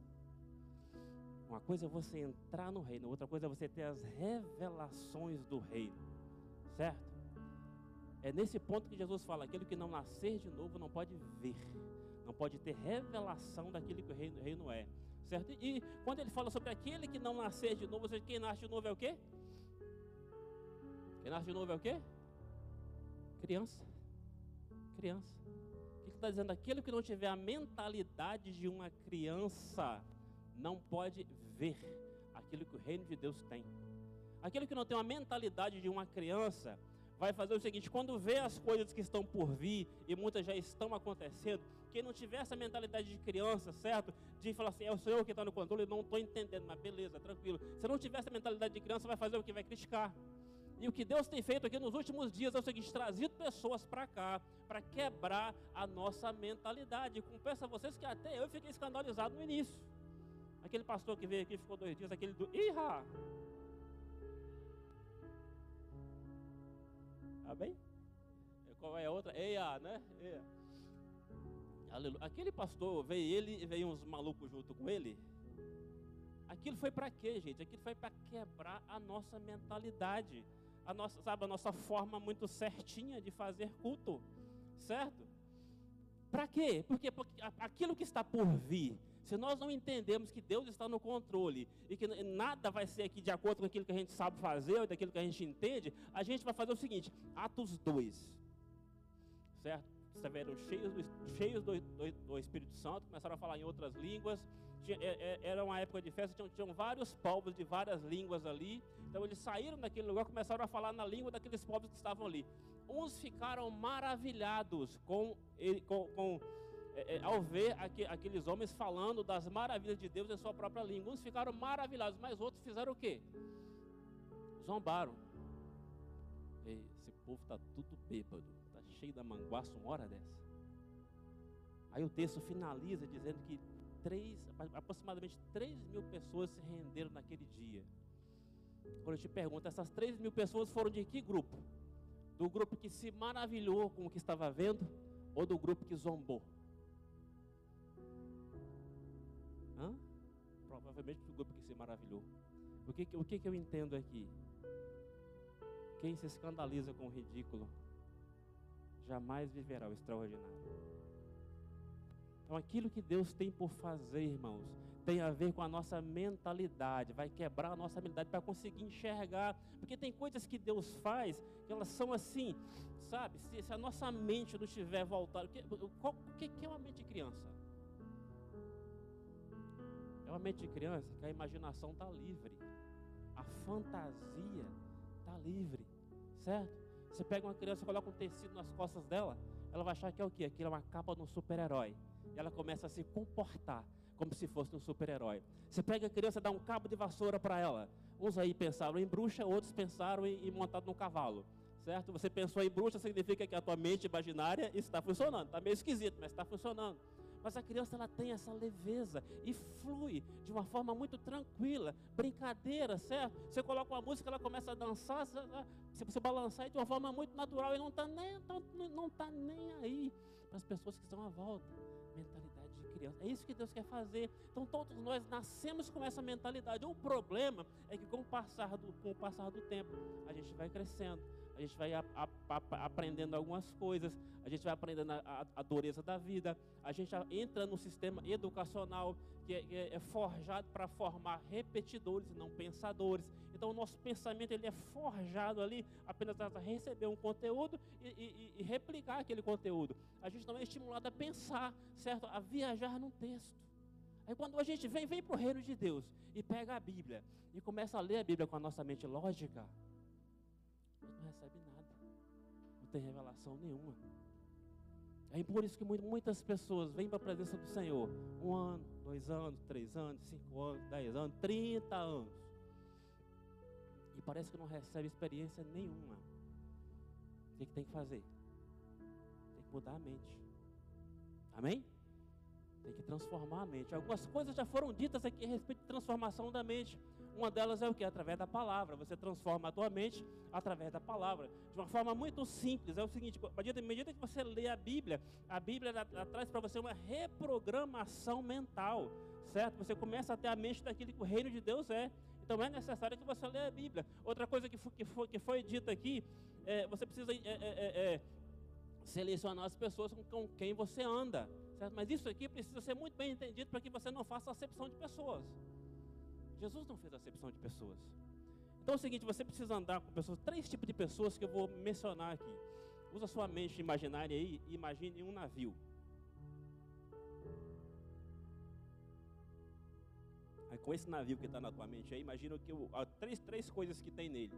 Uma coisa é você entrar no reino, outra coisa é você ter as revelações do reino. Certo? É nesse ponto que Jesus fala: aquele que não nascer de novo não pode ver não pode ter revelação daquilo que o reino, reino é. Certo? E quando ele fala sobre aquele que não nascer de novo, ou seja, quem nasce de novo é o quê? Quem nasce de novo é o quê? Criança. Criança. O que está dizendo: aquele que não tiver a mentalidade de uma criança não pode ver aquilo que o reino de Deus tem. Aquele que não tem uma mentalidade de uma criança vai fazer o seguinte: quando vê as coisas que estão por vir e muitas já estão acontecendo, quem não tiver essa mentalidade de criança, certo? De falar assim, é o Senhor que está no controle, não estou entendendo, mas beleza, tranquilo. Se não tiver essa mentalidade de criança, vai fazer o que? Vai criticar. E o que Deus tem feito aqui nos últimos dias é o seguinte: trazido pessoas para cá, para quebrar a nossa mentalidade. Confesso a vocês que até eu fiquei escandalizado no início. Aquele pastor que veio aqui ficou dois dias, aquele do Iha. Tá bem? Qual é a outra? Eia, né? Eia. Aleluia. Aquele pastor veio ele e veio uns malucos junto com ele. Aquilo foi para quê, gente? Aquilo foi para quebrar a nossa mentalidade a nossa, sabe, a nossa forma muito certinha de fazer culto, certo? Para quê? Porque, porque aquilo que está por vir, se nós não entendemos que Deus está no controle e que nada vai ser aqui de acordo com aquilo que a gente sabe fazer ou daquilo que a gente entende, a gente vai fazer o seguinte: Atos 2, certo? Estiveram cheios, do, cheios do, do, do Espírito Santo, começaram a falar em outras línguas, tinha, é, é, era uma época de festa, tinham, tinham, vários povos de várias línguas ali. Então eles saíram daquele lugar, começaram a falar na língua daqueles povos que estavam ali. Uns ficaram maravilhados com, com, com é, é, ao ver aqu, aqueles homens falando das maravilhas de Deus em sua própria língua. Uns ficaram maravilhados, mas outros fizeram o quê? Zombaram. Ei, esse povo está tudo bêbado, está cheio da manguaça uma hora dessa. Aí o texto finaliza dizendo que três, aproximadamente 3 mil pessoas se renderam naquele dia. Quando eu te pergunto, essas 3 mil pessoas foram de que grupo? Do grupo que se maravilhou com o que estava vendo ou do grupo que zombou? Hã? Provavelmente do grupo que se maravilhou. O que, o que, que eu entendo aqui? Quem se escandaliza com o ridículo jamais viverá o extraordinário. Então, aquilo que Deus tem por fazer, irmãos, tem a ver com a nossa mentalidade, vai quebrar a nossa mentalidade para conseguir enxergar, porque tem coisas que Deus faz que elas são assim, sabe? Se, se a nossa mente não estiver voltada, o que, o que é uma mente de criança? É uma mente de criança que a imaginação está livre, a fantasia está livre, certo? Você pega uma criança, coloca um tecido nas costas dela, ela vai achar que é o quê? Aquilo é uma capa de um super-herói e ela começa a se comportar como se fosse um super-herói. Você pega a criança, dá um cabo de vassoura para ela. Uns aí pensaram em bruxa, outros pensaram em, em montado num cavalo. Certo? Você pensou em bruxa, significa que a tua mente imaginária está funcionando. Está meio esquisito, mas está funcionando. Mas a criança ela tem essa leveza e flui de uma forma muito tranquila, brincadeira, certo? Você coloca uma música, ela começa a dançar, se você balançar de uma forma muito natural e não está nem, não tá nem aí para as pessoas que estão à volta mentalidade de criança. É isso que Deus quer fazer. Então todos nós nascemos com essa mentalidade. O problema é que com o passar do, com o passar do tempo, a gente vai crescendo, a gente vai a, a, a, aprendendo algumas coisas, a gente vai aprendendo a, dureza da vida, a gente entra no sistema educacional que é, é, é forjado para formar repetidores e não pensadores. Então o nosso pensamento ele é forjado ali apenas para receber um conteúdo e, e, e replicar aquele conteúdo. A gente não é estimulado a pensar, certo? A viajar num texto. Aí quando a gente vem, vem para o reino de Deus e pega a Bíblia e começa a ler a Bíblia com a nossa mente lógica, tem revelação nenhuma. É por isso que muitas pessoas vêm para a presença do Senhor um ano, dois anos, três anos, cinco anos, dez anos, trinta anos. E parece que não recebe experiência nenhuma. O que, que tem que fazer? Tem que mudar a mente. Amém? Tem que transformar a mente. Algumas coisas já foram ditas aqui a respeito de transformação da mente. Uma delas é o que? Através da palavra. Você transforma a tua mente através da palavra. De uma forma muito simples. É o seguinte: à medida que você lê a Bíblia, a Bíblia traz para você uma reprogramação mental. Certo? Você começa a ter a mente daquilo que o reino de Deus é. Então é necessário que você leia a Bíblia. Outra coisa que foi, que foi, que foi dita aqui, é, você precisa é, é, é, é selecionar as pessoas com, com quem você anda. Certo? Mas isso aqui precisa ser muito bem entendido para que você não faça acepção de pessoas. Jesus não fez acepção de pessoas. Então é o seguinte, você precisa andar com pessoas, três tipos de pessoas que eu vou mencionar aqui. Usa sua mente imaginária aí e imagine um navio. Aí com esse navio que está na tua mente aí, imagina que há três, três coisas que tem nele.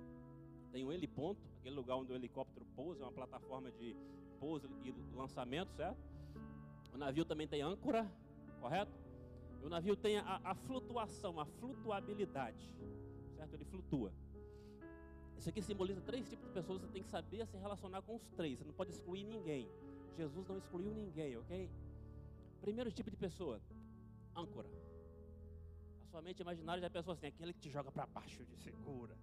Tem um heliponto, aquele lugar onde o helicóptero pousa, é uma plataforma de pouso e lançamento, certo? O navio também tem âncora, correto? O navio tem a, a flutuação, a flutuabilidade, certo? Ele flutua. Isso aqui simboliza três tipos de pessoas, você tem que saber se relacionar com os três, você não pode excluir ninguém. Jesus não excluiu ninguém, ok? Primeiro tipo de pessoa, âncora. A sua mente imaginária já pensou assim, aquele que te joga para baixo, de segura.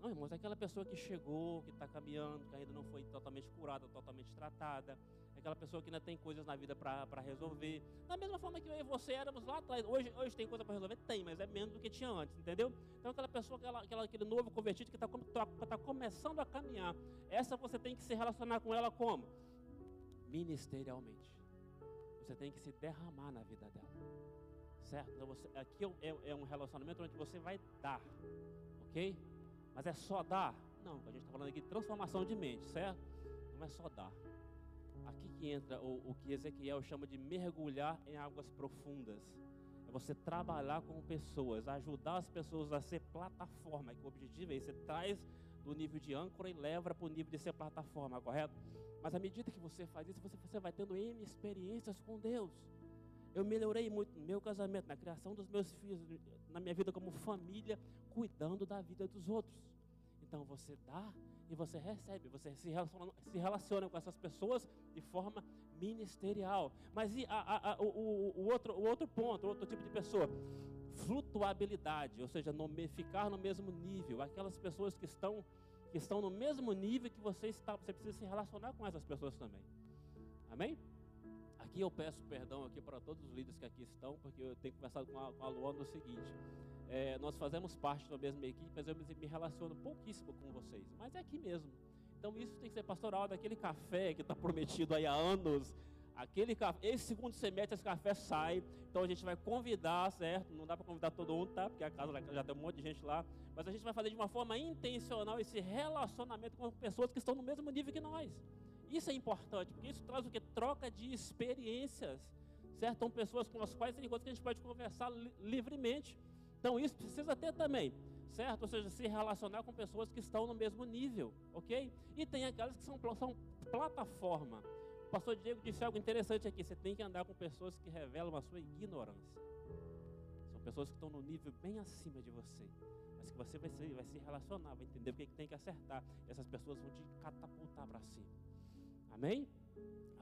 Não, irmãos, é aquela pessoa que chegou, que está caminhando, que ainda não foi totalmente curada, totalmente tratada. Aquela pessoa que ainda tem coisas na vida para resolver. Da mesma forma que eu e você éramos lá atrás. Hoje, hoje tem coisa para resolver? Tem, mas é menos do que tinha antes, entendeu? Então, aquela pessoa, aquela, aquela aquele novo convertido que está tá, tá começando a caminhar. Essa você tem que se relacionar com ela como? Ministerialmente. Você tem que se derramar na vida dela. Certo? Então você, aqui é, é, é um relacionamento onde você vai dar. Ok? Mas é só dar? Não, a gente está falando aqui de transformação de mente, certo? Não é só dar. Aqui que entra o, o que Ezequiel chama de mergulhar em águas profundas. É você trabalhar com pessoas, ajudar as pessoas a ser plataforma. Que o objetivo é esse, você traz do nível de âncora e leva para o nível de ser plataforma, correto? Mas à medida que você faz isso, você, você vai tendo N experiências com Deus. Eu melhorei muito no meu casamento, na criação dos meus filhos, na minha vida como família, cuidando da vida dos outros. Então você dá e você recebe, você se relaciona, se relaciona com essas pessoas de forma ministerial. Mas e a, a, a, o, o, outro, o outro ponto, o outro tipo de pessoa? Flutuabilidade, ou seja, no, ficar no mesmo nível. Aquelas pessoas que estão, que estão no mesmo nível que você está, você precisa se relacionar com essas pessoas também. Amém? Aqui eu peço perdão aqui para todos os líderes que aqui estão, porque eu tenho conversado com a, com a Luana no seguinte. É, nós fazemos parte da mesma equipe, mas eu me relaciono pouquíssimo com vocês. Mas é aqui mesmo. Então isso tem que ser pastoral daquele café que está prometido aí há anos. Aquele esse segundo semestre esse café sai. Então a gente vai convidar, certo? Não dá para convidar todo mundo, tá? Porque a casa já tem um monte de gente lá. Mas a gente vai fazer de uma forma intencional esse relacionamento com pessoas que estão no mesmo nível que nós. Isso é importante, porque isso traz o que? Troca de experiências, certo? São pessoas com as quais tem coisas que a gente pode conversar li livremente. Então isso precisa ter também, certo? Ou seja, se relacionar com pessoas que estão no mesmo nível, ok? E tem aquelas que são, são plataforma. O pastor Diego disse algo interessante aqui: você tem que andar com pessoas que revelam a sua ignorância. São pessoas que estão no nível bem acima de você mas que você vai se, vai se relacionar, vai entender o que, que tem que acertar. E essas pessoas vão te catapultar para cima. Amém?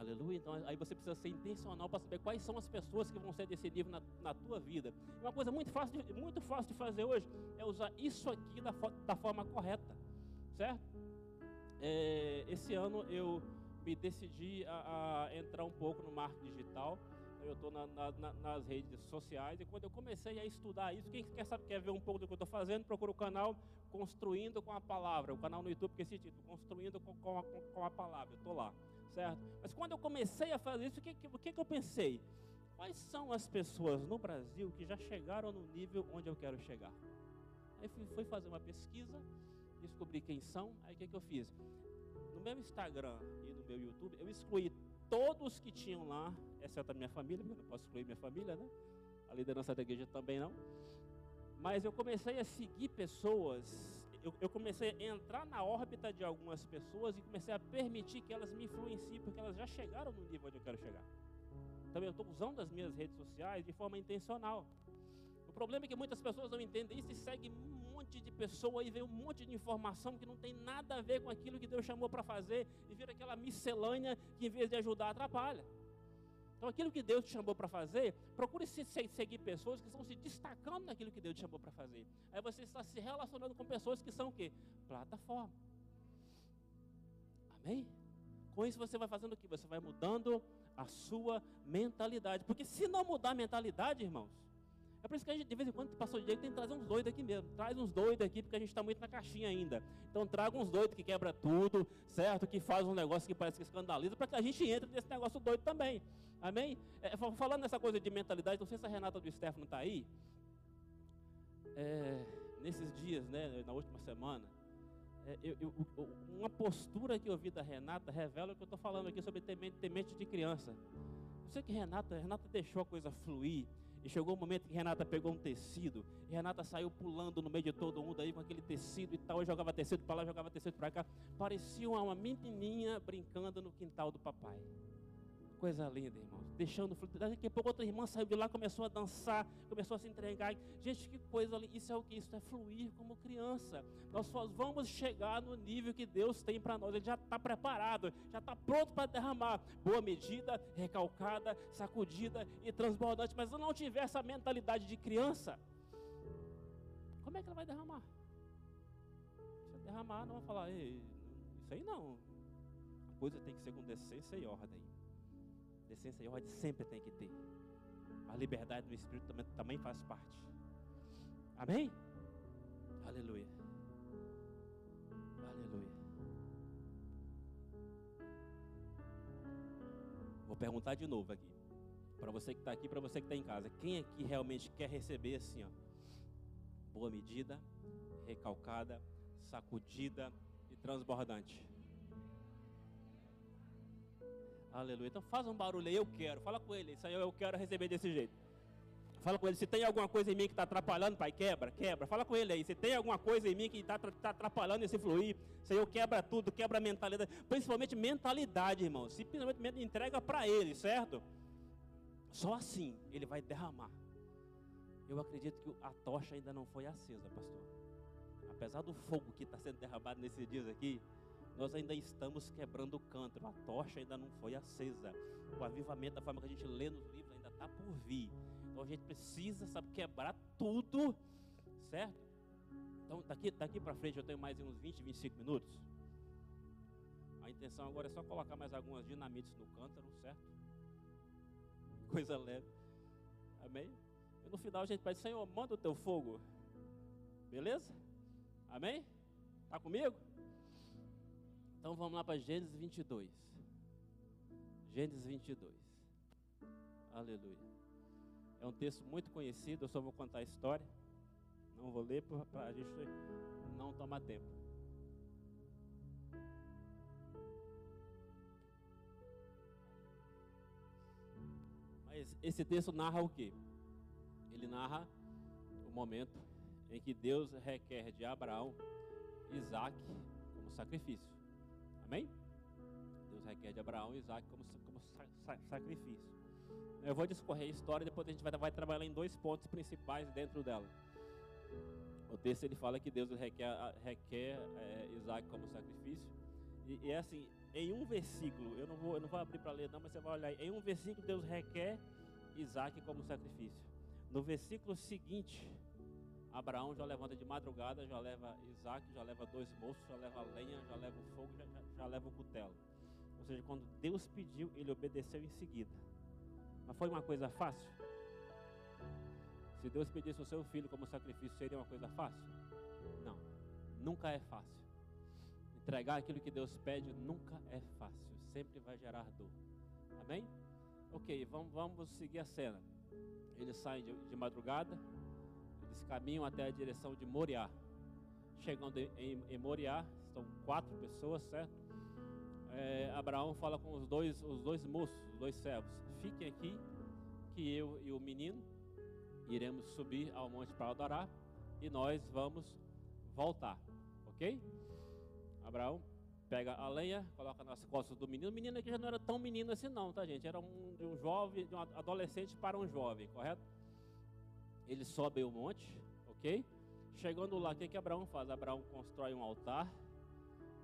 Aleluia. Então aí você precisa ser intencional para saber quais são as pessoas que vão ser nível na, na tua vida. Uma coisa muito fácil, de, muito fácil de fazer hoje é usar isso aqui da, da forma correta, certo? É, esse ano eu me decidi a, a, entrar um pouco no marketing digital. Eu estou na, na, nas redes sociais e quando eu comecei a estudar isso, quem quer saber, quer ver um pouco do que eu estou fazendo, procura o canal Construindo com a Palavra, o canal no YouTube que é esse título, Construindo com, com, com a Palavra. Eu estou lá certo? Mas quando eu comecei a fazer isso, o que, o que, que eu pensei? Quais são as pessoas no Brasil que já chegaram no nível onde eu quero chegar? Aí fui, fui fazer uma pesquisa, descobri quem são, aí o que, que eu fiz? No meu Instagram e no meu YouTube, eu excluí todos que tinham lá, exceto a minha família, eu não posso excluir minha família, né? A liderança da igreja também não. Mas eu comecei a seguir pessoas eu, eu, comecei a entrar na órbita de algumas pessoas e comecei a permitir que elas me influenciem, porque elas já chegaram no nível onde eu quero chegar. Então eu estou usando as minhas redes sociais de forma intencional. O problema é que muitas pessoas não entendem isso e seguem um monte de pessoa e vê um monte de informação que não tem nada a ver com aquilo que Deus chamou para fazer e vira aquela miscelânea que em vez de ajudar atrapalha. Então, aquilo que Deus te chamou para fazer, procure se seguir pessoas que estão se destacando naquilo que Deus te chamou para fazer. Aí você está se relacionando com pessoas que são o quê? Plataforma. Amém? Com isso você vai fazendo o que? Você vai mudando a sua mentalidade. Porque se não mudar a mentalidade, irmãos, é por isso que a gente, de vez em quando, o pastor Diego tem que trazer uns doidos aqui mesmo. Traz uns doidos aqui, porque a gente está muito na caixinha ainda. Então traga uns doidos que quebra tudo, certo? Que faz um negócio que parece que escandaliza, para que a gente entre nesse negócio doido também. Amém? É, falando nessa coisa de mentalidade, não sei se a Renata do Stefano está aí. É, nesses dias, né, na última semana, é, eu, eu, uma postura que eu vi da Renata revela o que eu estou falando aqui sobre temente, de criança. Eu sei que Renata, Renata deixou a coisa fluir E chegou o um momento que Renata pegou um tecido, e Renata saiu pulando no meio de todo mundo aí com aquele tecido e tal, e jogava tecido para lá, jogava tecido para cá. Parecia uma menininha brincando no quintal do papai. Coisa linda, irmãos. Deixando Daqui a pouco outra irmã saiu de lá, começou a dançar, começou a se entregar. Gente, que coisa linda. Isso é o que? Isso é fluir como criança. Nós só vamos chegar no nível que Deus tem para nós. Ele já está preparado, já está pronto para derramar. Boa medida, recalcada, sacudida e transbordante. Mas se não tiver essa mentalidade de criança, como é que ela vai derramar? Se derramar, não vai falar, isso aí não. A coisa tem que ser com decência e ordem. Decência e ordem sempre tem que ter. A liberdade do Espírito também, também faz parte. Amém? Aleluia. Aleluia. Vou perguntar de novo aqui. Para você que está aqui, para você que está em casa. Quem aqui realmente quer receber assim, ó? Boa medida, recalcada, sacudida e transbordante. Aleluia. Então faz um barulho aí, eu quero. Fala com ele, aí eu quero receber desse jeito. Fala com ele, se tem alguma coisa em mim que está atrapalhando, pai, quebra, quebra. Fala com ele aí, se tem alguma coisa em mim que está tá atrapalhando esse fluir, Senhor, quebra tudo, quebra a mentalidade, principalmente mentalidade, irmão. Se principalmente entrega para ele, certo? Só assim ele vai derramar. Eu acredito que a tocha ainda não foi acesa, pastor. Apesar do fogo que está sendo derramado nesses dias aqui, nós ainda estamos quebrando o cântaro, a tocha ainda não foi acesa. O avivamento, da forma que a gente lê nos livros, ainda está por vir. Então a gente precisa, sabe, quebrar tudo, certo? Então daqui, daqui para frente eu tenho mais uns 20, 25 minutos. A intenção agora é só colocar mais algumas dinamites no cântaro, certo? Coisa leve. Amém? E no final a gente dizer, Senhor, manda o teu fogo. Beleza? Amém? Está comigo? Então vamos lá para Gênesis 22. Gênesis 22. Aleluia. É um texto muito conhecido, eu só vou contar a história. Não vou ler para a gente não tomar tempo. Mas esse texto narra o que? Ele narra o momento em que Deus requer de Abraão Isaac como sacrifício. Amém? Deus requer de Abraão e Isaac como, como sacrifício. Eu vou discorrer a história, depois a gente vai, vai trabalhar em dois pontos principais dentro dela. O texto ele fala que Deus requer, requer é, Isaac como sacrifício. E, e, é assim, em um versículo, eu não vou, eu não vou abrir para ler não, mas você vai olhar. Em um versículo Deus requer Isaac como sacrifício. No versículo seguinte, Abraão já levanta de madrugada, já leva Isaac, já leva dois moços, já leva lenha, já leva o fogo, já, já, já leva o cutelo. Ou seja, quando Deus pediu, ele obedeceu em seguida. Mas foi uma coisa fácil? Se Deus pedisse o seu filho como sacrifício, seria uma coisa fácil? Não, nunca é fácil. Entregar aquilo que Deus pede nunca é fácil, sempre vai gerar dor. Amém? Ok, vamos, vamos seguir a cena. Eles saem de, de madrugada, eles caminham até a direção de Moriá. Chegando em, em Moriá, estão quatro pessoas, certo? É, Abraão fala com os dois, os dois moços, os dois servos: Fiquem aqui, que eu e o menino iremos subir ao monte para adorar e nós vamos voltar, ok? Abraão pega a lenha, coloca nas costas do menino. O menino aqui já não era tão menino assim, não, tá, gente? Era um, um jovem, de um adolescente para um jovem, correto? Eles sobem o monte, ok? Chegando lá, o que, que Abraão faz? Abraão constrói um altar.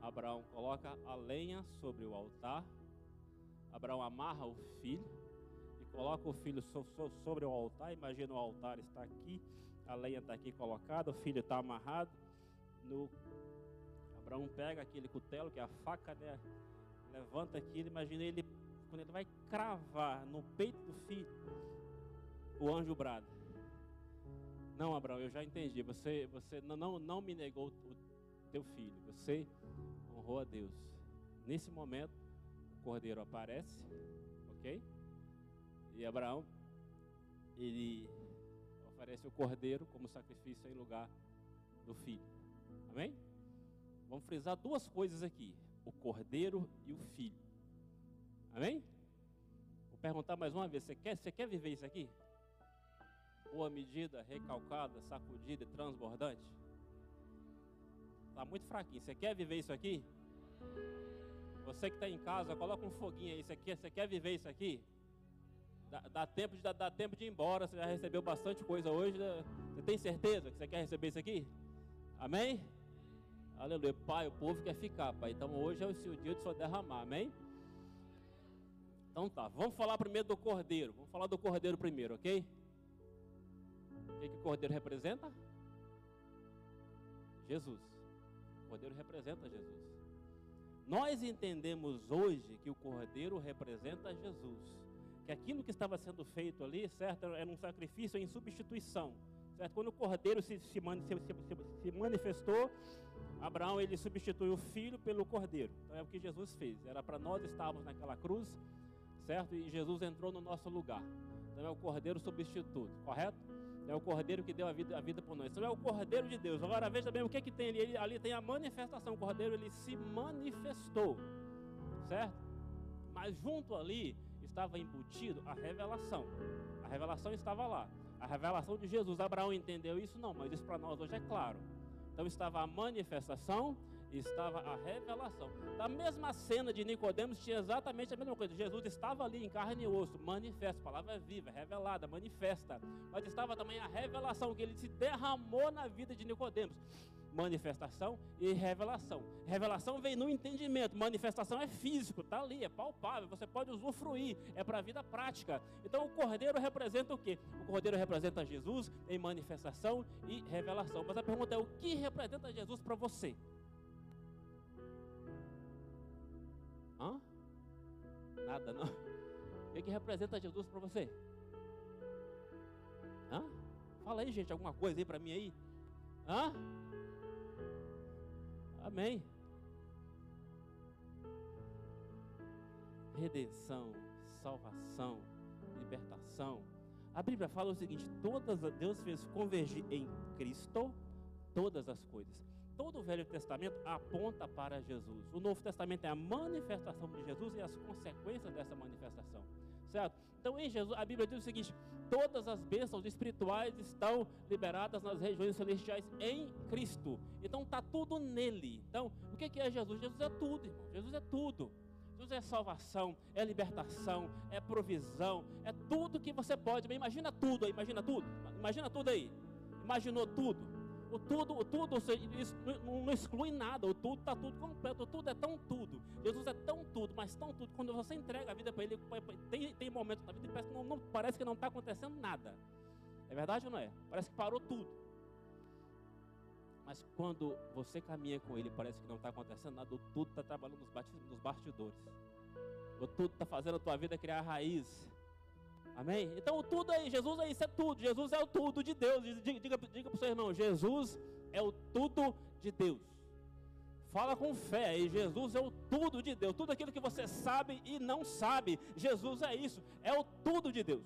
Abraão coloca a lenha sobre o altar. Abraão amarra o filho e coloca o filho so, so, sobre o altar. Imagina o altar está aqui, a lenha está aqui colocada, o filho está amarrado. No... Abraão pega aquele cutelo, que é a faca, né? levanta aquilo. Imagina ele, quando ele vai cravar no peito do filho, o anjo brada. Não, Abraão, eu já entendi. Você, você não, não me negou o teu filho. Você honrou a Deus. Nesse momento, o cordeiro aparece, ok? E Abraão, ele oferece o cordeiro como sacrifício em lugar do filho. Amém? Vamos frisar duas coisas aqui: o cordeiro e o filho. Amém? Vou perguntar mais uma vez: você quer, você quer viver isso aqui? boa medida, recalcada, sacudida e transbordante? Está muito fraquinho. Você quer viver isso aqui? Você que está em casa, coloca um foguinho aí. Você quer, você quer viver isso aqui? Dá, dá tempo de, dá, dá, tempo de ir embora. Você já recebeu bastante coisa hoje. Né? Você tem certeza que você quer receber isso aqui? Amém? Aleluia. Pai, o povo quer ficar, Pai. Então hoje é o seu dia de só derramar. Amém? Então tá. Vamos falar primeiro do cordeiro. Vamos falar do cordeiro primeiro, ok? O que, que o cordeiro representa? Jesus. O cordeiro representa Jesus. Nós entendemos hoje que o cordeiro representa Jesus. Que aquilo que estava sendo feito ali, certo, era um sacrifício em substituição. Certo? Quando o cordeiro se, se, se, se manifestou, Abraão ele substituiu o filho pelo cordeiro. Então é o que Jesus fez. Era para nós estarmos naquela cruz, certo? E Jesus entrou no nosso lugar. Então é o cordeiro substituto, correto? É o cordeiro que deu a vida, a vida por nós. Então é o cordeiro de Deus. Agora veja bem o que, que tem ali. Ele, ali tem a manifestação. O cordeiro ele se manifestou, certo? Mas junto ali estava embutido a revelação. A revelação estava lá. A revelação de Jesus. Abraão entendeu isso? Não, mas isso para nós hoje é claro. Então estava a manifestação estava a revelação. Da mesma cena de Nicodemos tinha exatamente a mesma coisa. Jesus estava ali em carne e osso, manifesta, palavra viva, revelada, manifesta. Mas estava também a revelação que ele se derramou na vida de Nicodemos. Manifestação e revelação. Revelação vem no entendimento, manifestação é físico, está ali, é palpável, você pode usufruir, é para a vida prática. Então o cordeiro representa o quê? O cordeiro representa Jesus em manifestação e revelação. Mas a pergunta é: o que representa Jesus para você? Hã? Nada, não? O que, que representa Jesus para você? Hã? Fala aí, gente, alguma coisa aí para mim aí. Hã? Amém. Redenção, salvação, libertação. A Bíblia fala o seguinte: todas Deus fez convergir em Cristo todas as coisas todo o Velho Testamento aponta para Jesus. O Novo Testamento é a manifestação de Jesus e as consequências dessa manifestação. Certo? Então, em Jesus, a Bíblia diz o seguinte: todas as bênçãos espirituais estão liberadas nas regiões celestiais em Cristo. Então, está tudo nele. Então, o que é Jesus? Jesus é tudo, irmão. Jesus é tudo. Jesus é salvação, é libertação, é provisão, é tudo que você pode. Imagina tudo, imagina tudo. Imagina tudo aí. Imaginou tudo. O tudo, o tudo, isso não exclui nada. O tudo está tudo completo. O tudo é tão tudo. Jesus é tão tudo, mas tão tudo. Quando você entrega a vida para Ele, tem, tem momentos na vida que parece que não, não parece que não está acontecendo nada. É verdade ou não é? Parece que parou tudo. Mas quando você caminha com Ele, parece que não está acontecendo nada. O tudo está trabalhando nos bastidores. O tudo está fazendo a tua vida criar raiz. Amém? Então, tudo aí, Jesus é isso, é tudo. Jesus é o tudo de Deus. Diga, diga, diga para o seu irmão: Jesus é o tudo de Deus. Fala com fé aí, Jesus é o tudo de Deus. Tudo aquilo que você sabe e não sabe, Jesus é isso, é o tudo de Deus.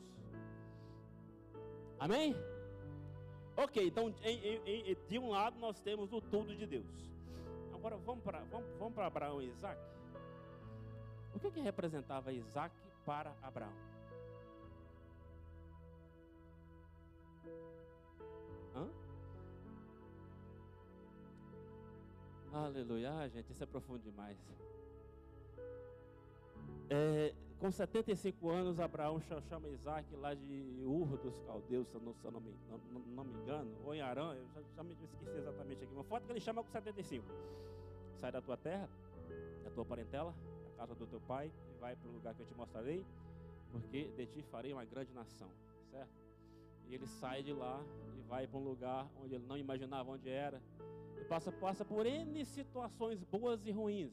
Amém? Ok, então em, em, de um lado nós temos o tudo de Deus. Agora vamos para vamos, vamos Abraão e Isaac. O que, que representava Isaac para Abraão? Hã? Aleluia, ah, gente, isso é profundo demais. É, com 75 anos, Abraão chama Isaac lá de Ur dos Caldeus, se eu não, se eu não, me, não, não, me engano, ou em Arã, eu já, já me esqueci exatamente aqui. Uma foto que ele chama com 75. Sai da tua terra, da tua parentela, da casa do teu pai, e vai para o lugar que eu te mostrarei, porque de ti farei uma grande nação, certo? E ele sai de lá e vai para um lugar onde ele não imaginava onde era. E passa, passa por N situações boas e ruins.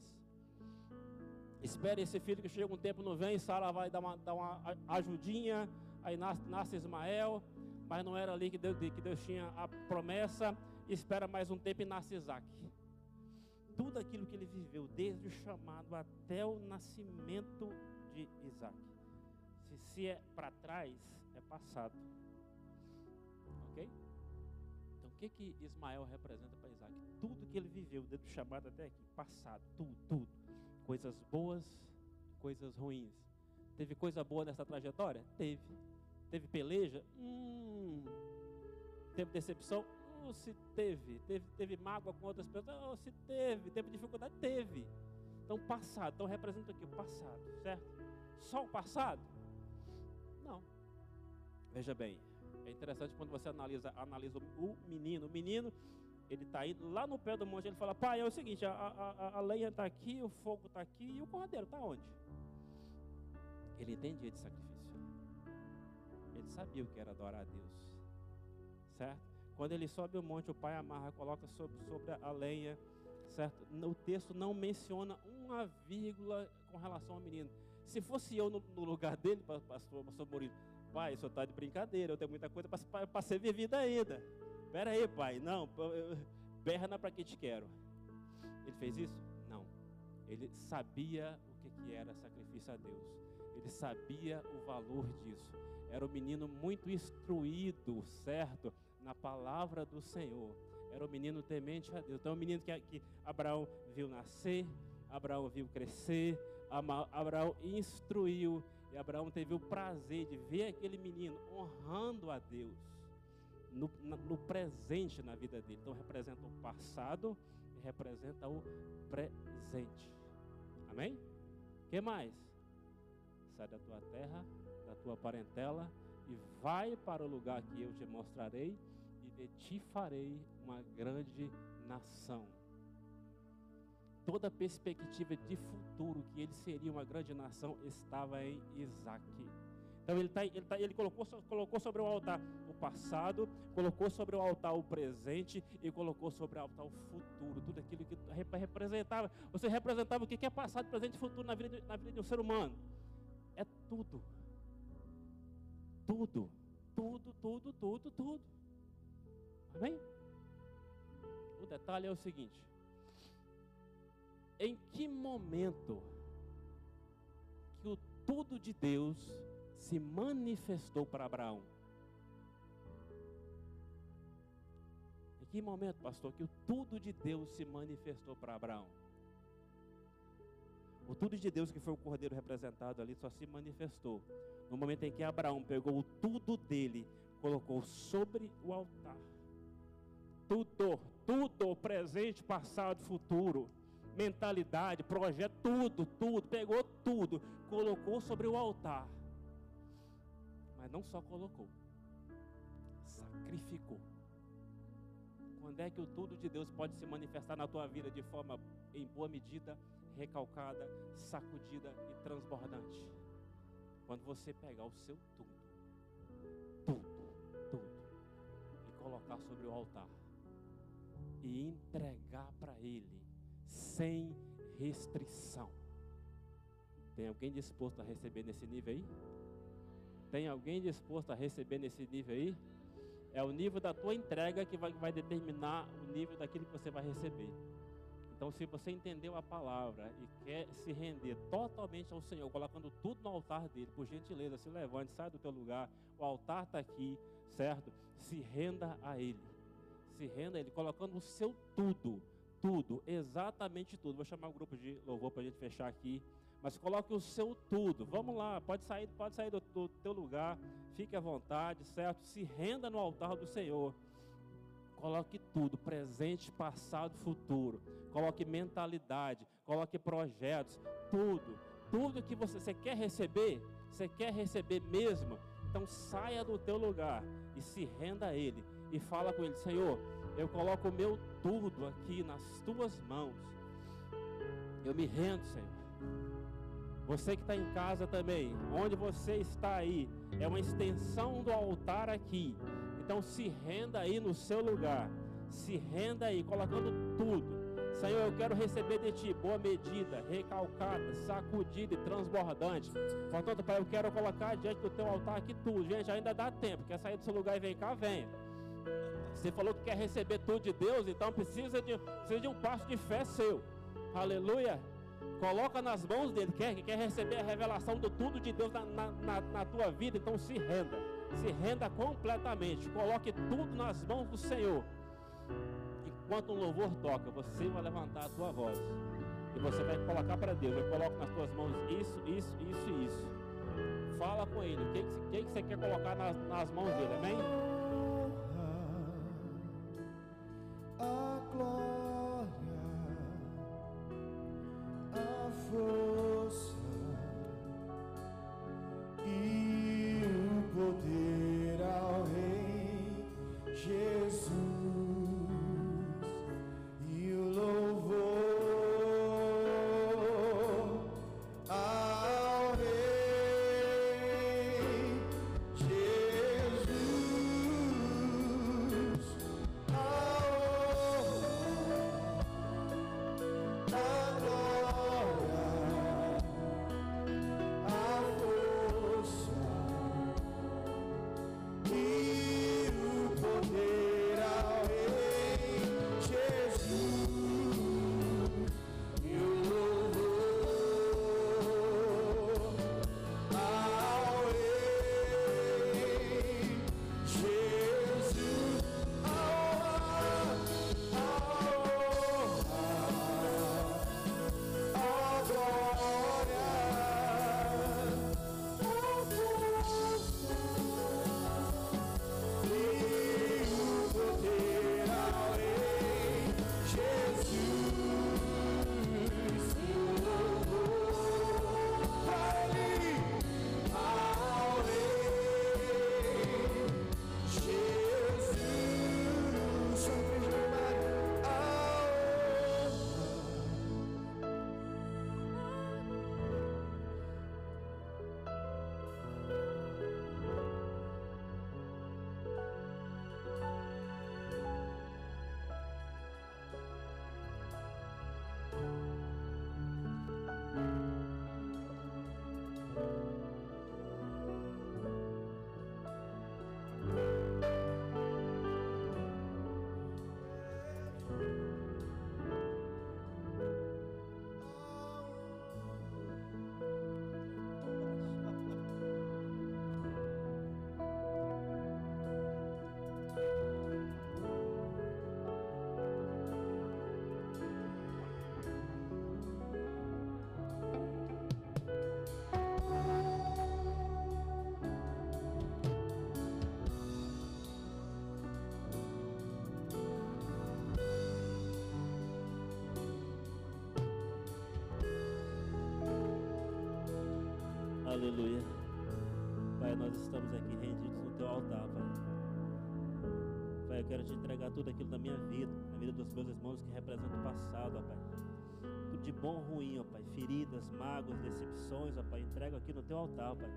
Espera esse filho que chega um tempo não vem, Sara vai dar uma, dar uma ajudinha, aí nasce, nasce Ismael, mas não era ali que Deus, que Deus tinha a promessa. Espera mais um tempo e nasce Isaac. Tudo aquilo que ele viveu, desde o chamado até o nascimento de Isaac. Se, se é para trás, é passado. Que que Ismael representa para Isaac? Tudo que ele viveu, desde o chamado até aqui, passado, tudo, tudo. Coisas boas, coisas ruins. Teve coisa boa nessa trajetória? Teve. Teve peleja? Hum. Teve decepção? Oh, se teve. teve. Teve mágoa com outras pessoas? Oh, se teve. Teve dificuldade? Teve. Então, passado. Então, representa aqui o passado, certo? Só o passado? Não. Veja bem. É interessante quando você analisa, analisa o menino. O menino, ele está indo lá no pé do monte. Ele fala: Pai, é o seguinte: a, a, a lenha está aqui, o fogo está aqui e o cordeiro está onde? Ele entendia de sacrifício. Ele sabia o que era adorar a Deus. Certo? Quando ele sobe o monte, o pai amarra, coloca sobre, sobre a lenha. Certo? O texto não menciona uma vírgula com relação ao menino. Se fosse eu no, no lugar dele, pastor, pastor Murilo, pai, isso está de brincadeira, eu tenho muita coisa para ser vivida ainda. Espera aí, pai, não, berna para que te quero. Ele fez isso? Não. Ele sabia o que, que era sacrifício a Deus. Ele sabia o valor disso. Era um menino muito instruído, certo? Na palavra do Senhor. Era um menino temente a Deus. Então, é um menino que, que Abraão viu nascer, Abraão viu crescer, Abraão instruiu. E Abraão teve o prazer de ver aquele menino honrando a Deus no, no presente na vida dele. Então, representa o passado e representa o presente. Amém? Que mais? Sai da tua terra, da tua parentela e vai para o lugar que eu te mostrarei e de ti farei uma grande nação. Toda a perspectiva de futuro que ele seria uma grande nação estava em Isaac. Então ele, tá, ele, tá, ele colocou, colocou sobre o altar o passado, colocou sobre o altar o presente e colocou sobre o altar o futuro. Tudo aquilo que representava. Você representava o que é passado, presente e futuro na vida, na vida de um ser humano. É tudo. Tudo, tudo, tudo, tudo, tudo. Amém? O detalhe é o seguinte: em que momento que o tudo de Deus se manifestou para Abraão? Em que momento, pastor, que o tudo de Deus se manifestou para Abraão? O tudo de Deus que foi o cordeiro representado ali só se manifestou no momento em que Abraão pegou tudo dele, colocou sobre o altar. Tudo, tudo, presente, passado, futuro, mentalidade, projeto, tudo, tudo, pegou tudo, colocou sobre o altar. Mas não só colocou, sacrificou. Quando é que o tudo de Deus pode se manifestar na tua vida de forma em boa medida, recalcada, sacudida e transbordante? Quando você pegar o seu tudo, tudo, tudo, e colocar sobre o altar, e entregar para Ele, sem restrição. Tem alguém disposto a receber nesse nível aí? Tem alguém disposto a receber nesse nível aí? É o nível da tua entrega que vai, vai determinar o nível daquilo que você vai receber. Então, se você entendeu a palavra e quer se render totalmente ao Senhor, colocando tudo no altar dele, por gentileza, se levante, sai do teu lugar. O altar está aqui, certo? Se renda a Ele. Se renda a Ele, colocando o seu tudo, tudo, exatamente tudo. Vou chamar o grupo de louvor para a gente fechar aqui. Mas coloque o seu tudo. Vamos lá, pode sair, pode sair do, do teu lugar. Fique à vontade, certo? Se renda no altar do Senhor. Coloque tudo, presente, passado, futuro. Coloque mentalidade, coloque projetos, tudo. Tudo que você, você quer receber, você quer receber mesmo, então saia do teu lugar e se renda a Ele. E fala com Ele, Senhor, eu coloco o meu tudo aqui nas tuas mãos. Eu me rendo, Senhor. Você que está em casa também, onde você está aí, é uma extensão do altar aqui. Então se renda aí no seu lugar. Se renda aí, colocando tudo. Senhor, eu quero receber de ti boa medida, recalcada, sacudida e transbordante. Portanto, Pai, eu quero colocar diante do teu altar aqui tudo. Gente, ainda dá tempo. Quer sair do seu lugar e vem cá, venha. Você falou que quer receber tudo de Deus, então precisa de, precisa de um passo de fé seu. Aleluia. Coloca nas mãos dele. Quer, quer receber a revelação do tudo de Deus na, na, na tua vida, então se renda se renda completamente, coloque tudo nas mãos do Senhor. Enquanto o louvor toca, você vai levantar a tua voz e você vai colocar para Deus. Eu coloco nas tuas mãos isso, isso, isso e isso. Fala com Ele. O que, que, que você quer colocar nas, nas mãos dele? Amém? A glória, a força e o poder ao Rei Jesus Aleluia. Pai, nós estamos aqui rendidos no teu altar, Pai. Pai, eu quero te entregar tudo aquilo da minha vida, na vida dos meus irmãos que representam o passado, ó Pai. Tudo de bom ruim, ó Pai. Feridas, mágoas, decepções, ó Pai. Entrego aqui no teu altar, Pai.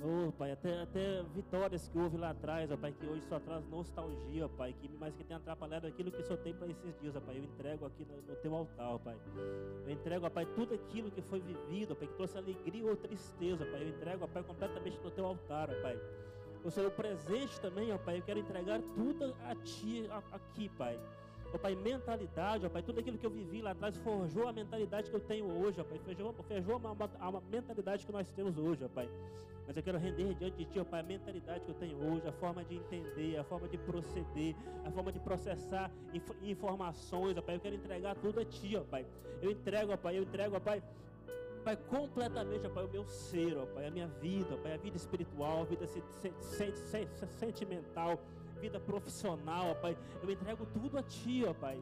Oh, Pai, até, até vitórias que houve lá atrás, ó Pai, que hoje só traz nostalgia, ó Pai, que, mas que tem atrapalhado aquilo que só tem para esses dias, ó Pai. Eu entrego aqui no, no teu altar, ó Pai. Eu entrego, ó Pai, tudo aquilo que foi vivido, ó Pai, que trouxe alegria ou tristeza, ó Pai. Eu entrego, ó Pai, completamente no teu altar, ó Pai. O o presente também, ó Pai, eu quero entregar tudo a Ti aqui, Pai. Ó Pai, mentalidade, ó Pai, tudo aquilo que eu vivi lá atrás forjou a mentalidade que eu tenho hoje, ó Pai. Forjou, forjou uma, mentalidade que nós temos hoje, ó Pai. Mas eu quero render diante de Ti, ó Pai, a mentalidade que eu tenho hoje, a forma de entender, a forma de proceder, a forma de processar inf- informações, ó Pai. Eu quero entregar tudo a Ti, ó Pai. Eu entrego, ó Pai, eu entrego, ó Pai. Pai, completamente, ó Pai, o meu ser, ó Pai, a minha vida, ó Pai, a vida espiritual, a vida se- se- se- sentimental, vida profissional, ó Pai. Eu entrego tudo a Ti, ó Pai.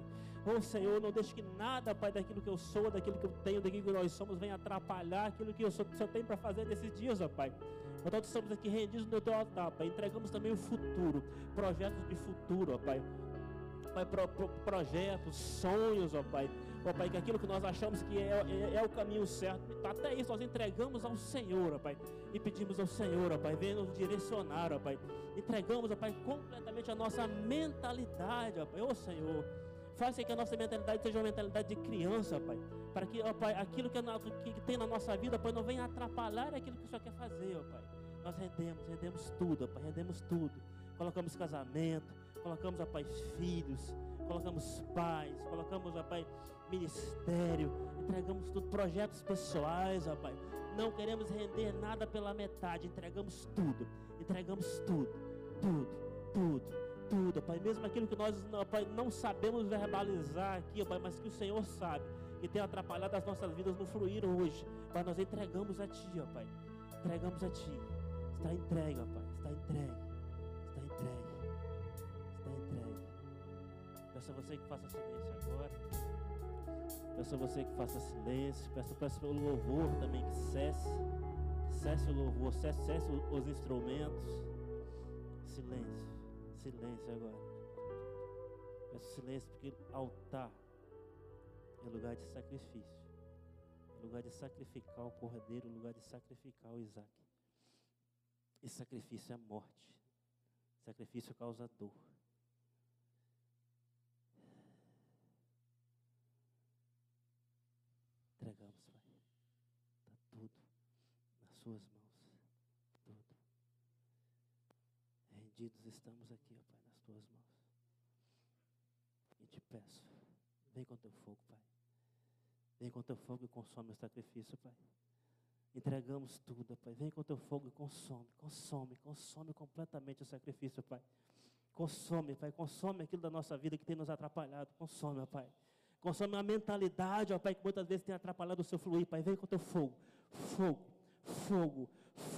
Oh Senhor, não deixe que nada, Pai, daquilo que eu sou, daquilo que eu tenho, daquilo que nós somos, venha atrapalhar aquilo que eu que eu tenho para fazer nesses dias, ó Pai. Portanto, estamos aqui rendidos no Teu altar, Pai. Entregamos também o futuro, projetos de futuro, ó Pai. Pai, pro- pro- projetos, sonhos, ó Pai. Ó Pai, que aquilo que nós achamos que é, é- é o caminho certo, até isso nós entregamos ao Senhor, ó Pai. E pedimos ao Senhor, ó Pai, venha nos direcionar, ó Pai. Entregamos, ó Pai, completamente a nossa mentalidade, ó Pai. Ô Senhor, faça que a nossa mentalidade seja uma mentalidade de criança, Pai. Para que, ó Pai, aquilo que, é na- que- tem na nossa vida, Pai, não venha atrapalhar aquilo que o Senhor quer fazer, ó Pai. Nós rendemos, rendemos tudo, ó Pai, rendemos tudo. Colocamos casamento, colocamos, ó Pai, filhos, colocamos pais, colocamos, ó Pai, ministério, entregamos tudo, projetos pessoais, ó Pai. Não queremos render nada pela metade, entregamos tudo, entregamos tudo, tudo, tudo, tudo, Pai. Mesmo aquilo que nós, ó Pai, não sabemos verbalizar aqui, Pai, mas que o Senhor sabe, que tem atrapalhado as nossas vidas no fluir hoje, Pai, nós entregamos a Ti, ó Pai. entregamos a Ti. Está entregue, Pai. Está entregue. Peço a você que faça silêncio agora. Peço a você que faça silêncio. Peço, peço pelo louvor também que cesse. Cesse o louvor, cesse, cesse os instrumentos. Silêncio. Silêncio agora. Peço silêncio porque altar é lugar de sacrifício. É lugar de sacrificar o cordeiro, lugar de sacrificar o Isaac. E sacrifício é morte. Sacrifício causa dor. Entregamos, Pai. Está tudo nas Suas mãos. Tudo. Rendidos estamos aqui, ó Pai, nas Tuas mãos. E te peço, vem com Teu fogo, Pai. Vem com Teu fogo e consome o sacrifício, Pai. Entregamos tudo, Pai. Vem com teu fogo e consome, consome, consome completamente o sacrifício, Pai. Consome, Pai, consome aquilo da nossa vida que tem nos atrapalhado. Consome, ó Pai. Consome a mentalidade, ó Pai, que muitas vezes tem atrapalhado o seu fluir, Pai. Vem com teu fogo. Fogo, fogo,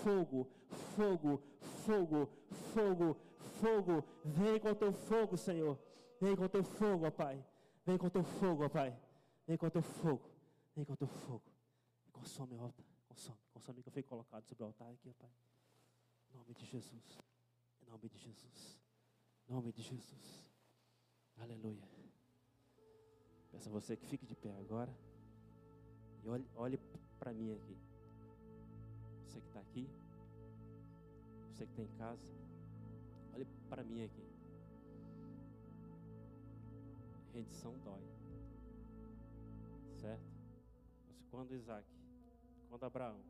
fogo, fogo, fogo, fogo, fogo. Vem com teu fogo, Senhor. Vem com teu fogo, ó Pai. Vem com teu fogo, ó Pai. Vem com teu fogo. Vem com teu fogo. Consome, ó Pai. Consome, consome que eu fui colocado sobre o altar aqui, Pai. Em nome de Jesus. Em nome de Jesus. Em nome de Jesus. Aleluia. Peço a você que fique de pé agora. E olhe, olhe para mim aqui. Você que está aqui. Você que está em casa. Olhe para mim aqui. Rendição dói. Certo? Mas quando Isaac quando Abraão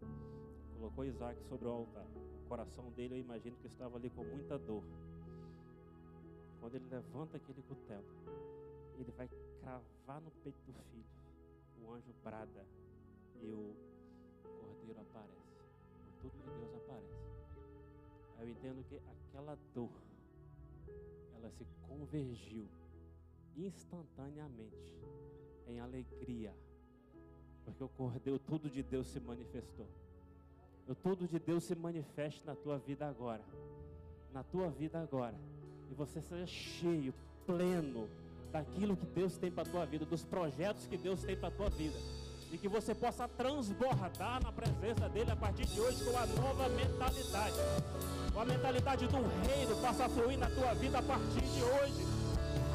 colocou Isaac sobre o altar, o coração dele, eu imagino que estava ali com muita dor. Quando ele levanta aquele cutelo, ele vai cravar no peito do filho. O anjo brada e o cordeiro aparece. Tudo de Deus aparece. Eu entendo que aquela dor, ela se convergiu instantaneamente em alegria porque o Cordeiro, tudo de Deus se manifestou. O tudo de Deus se manifeste na tua vida agora. Na tua vida agora. E você seja cheio, pleno daquilo que Deus tem para a tua vida, dos projetos que Deus tem para a tua vida. E que você possa transbordar na presença dele a partir de hoje com a nova mentalidade. Com a mentalidade do reino passa a fluir na tua vida a partir de hoje.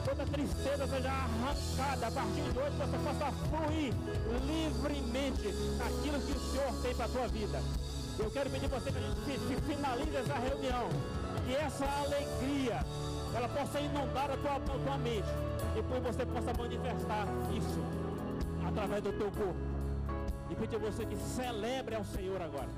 Toda tristeza seja arrancada. A partir de hoje, você possa fluir livremente naquilo que o Senhor tem para a tua vida. Eu quero pedir você que a gente finalize essa reunião, que essa alegria ela possa inundar a tua, a tua mente, e depois você possa manifestar isso através do teu corpo. E pedir a você que celebre ao Senhor agora.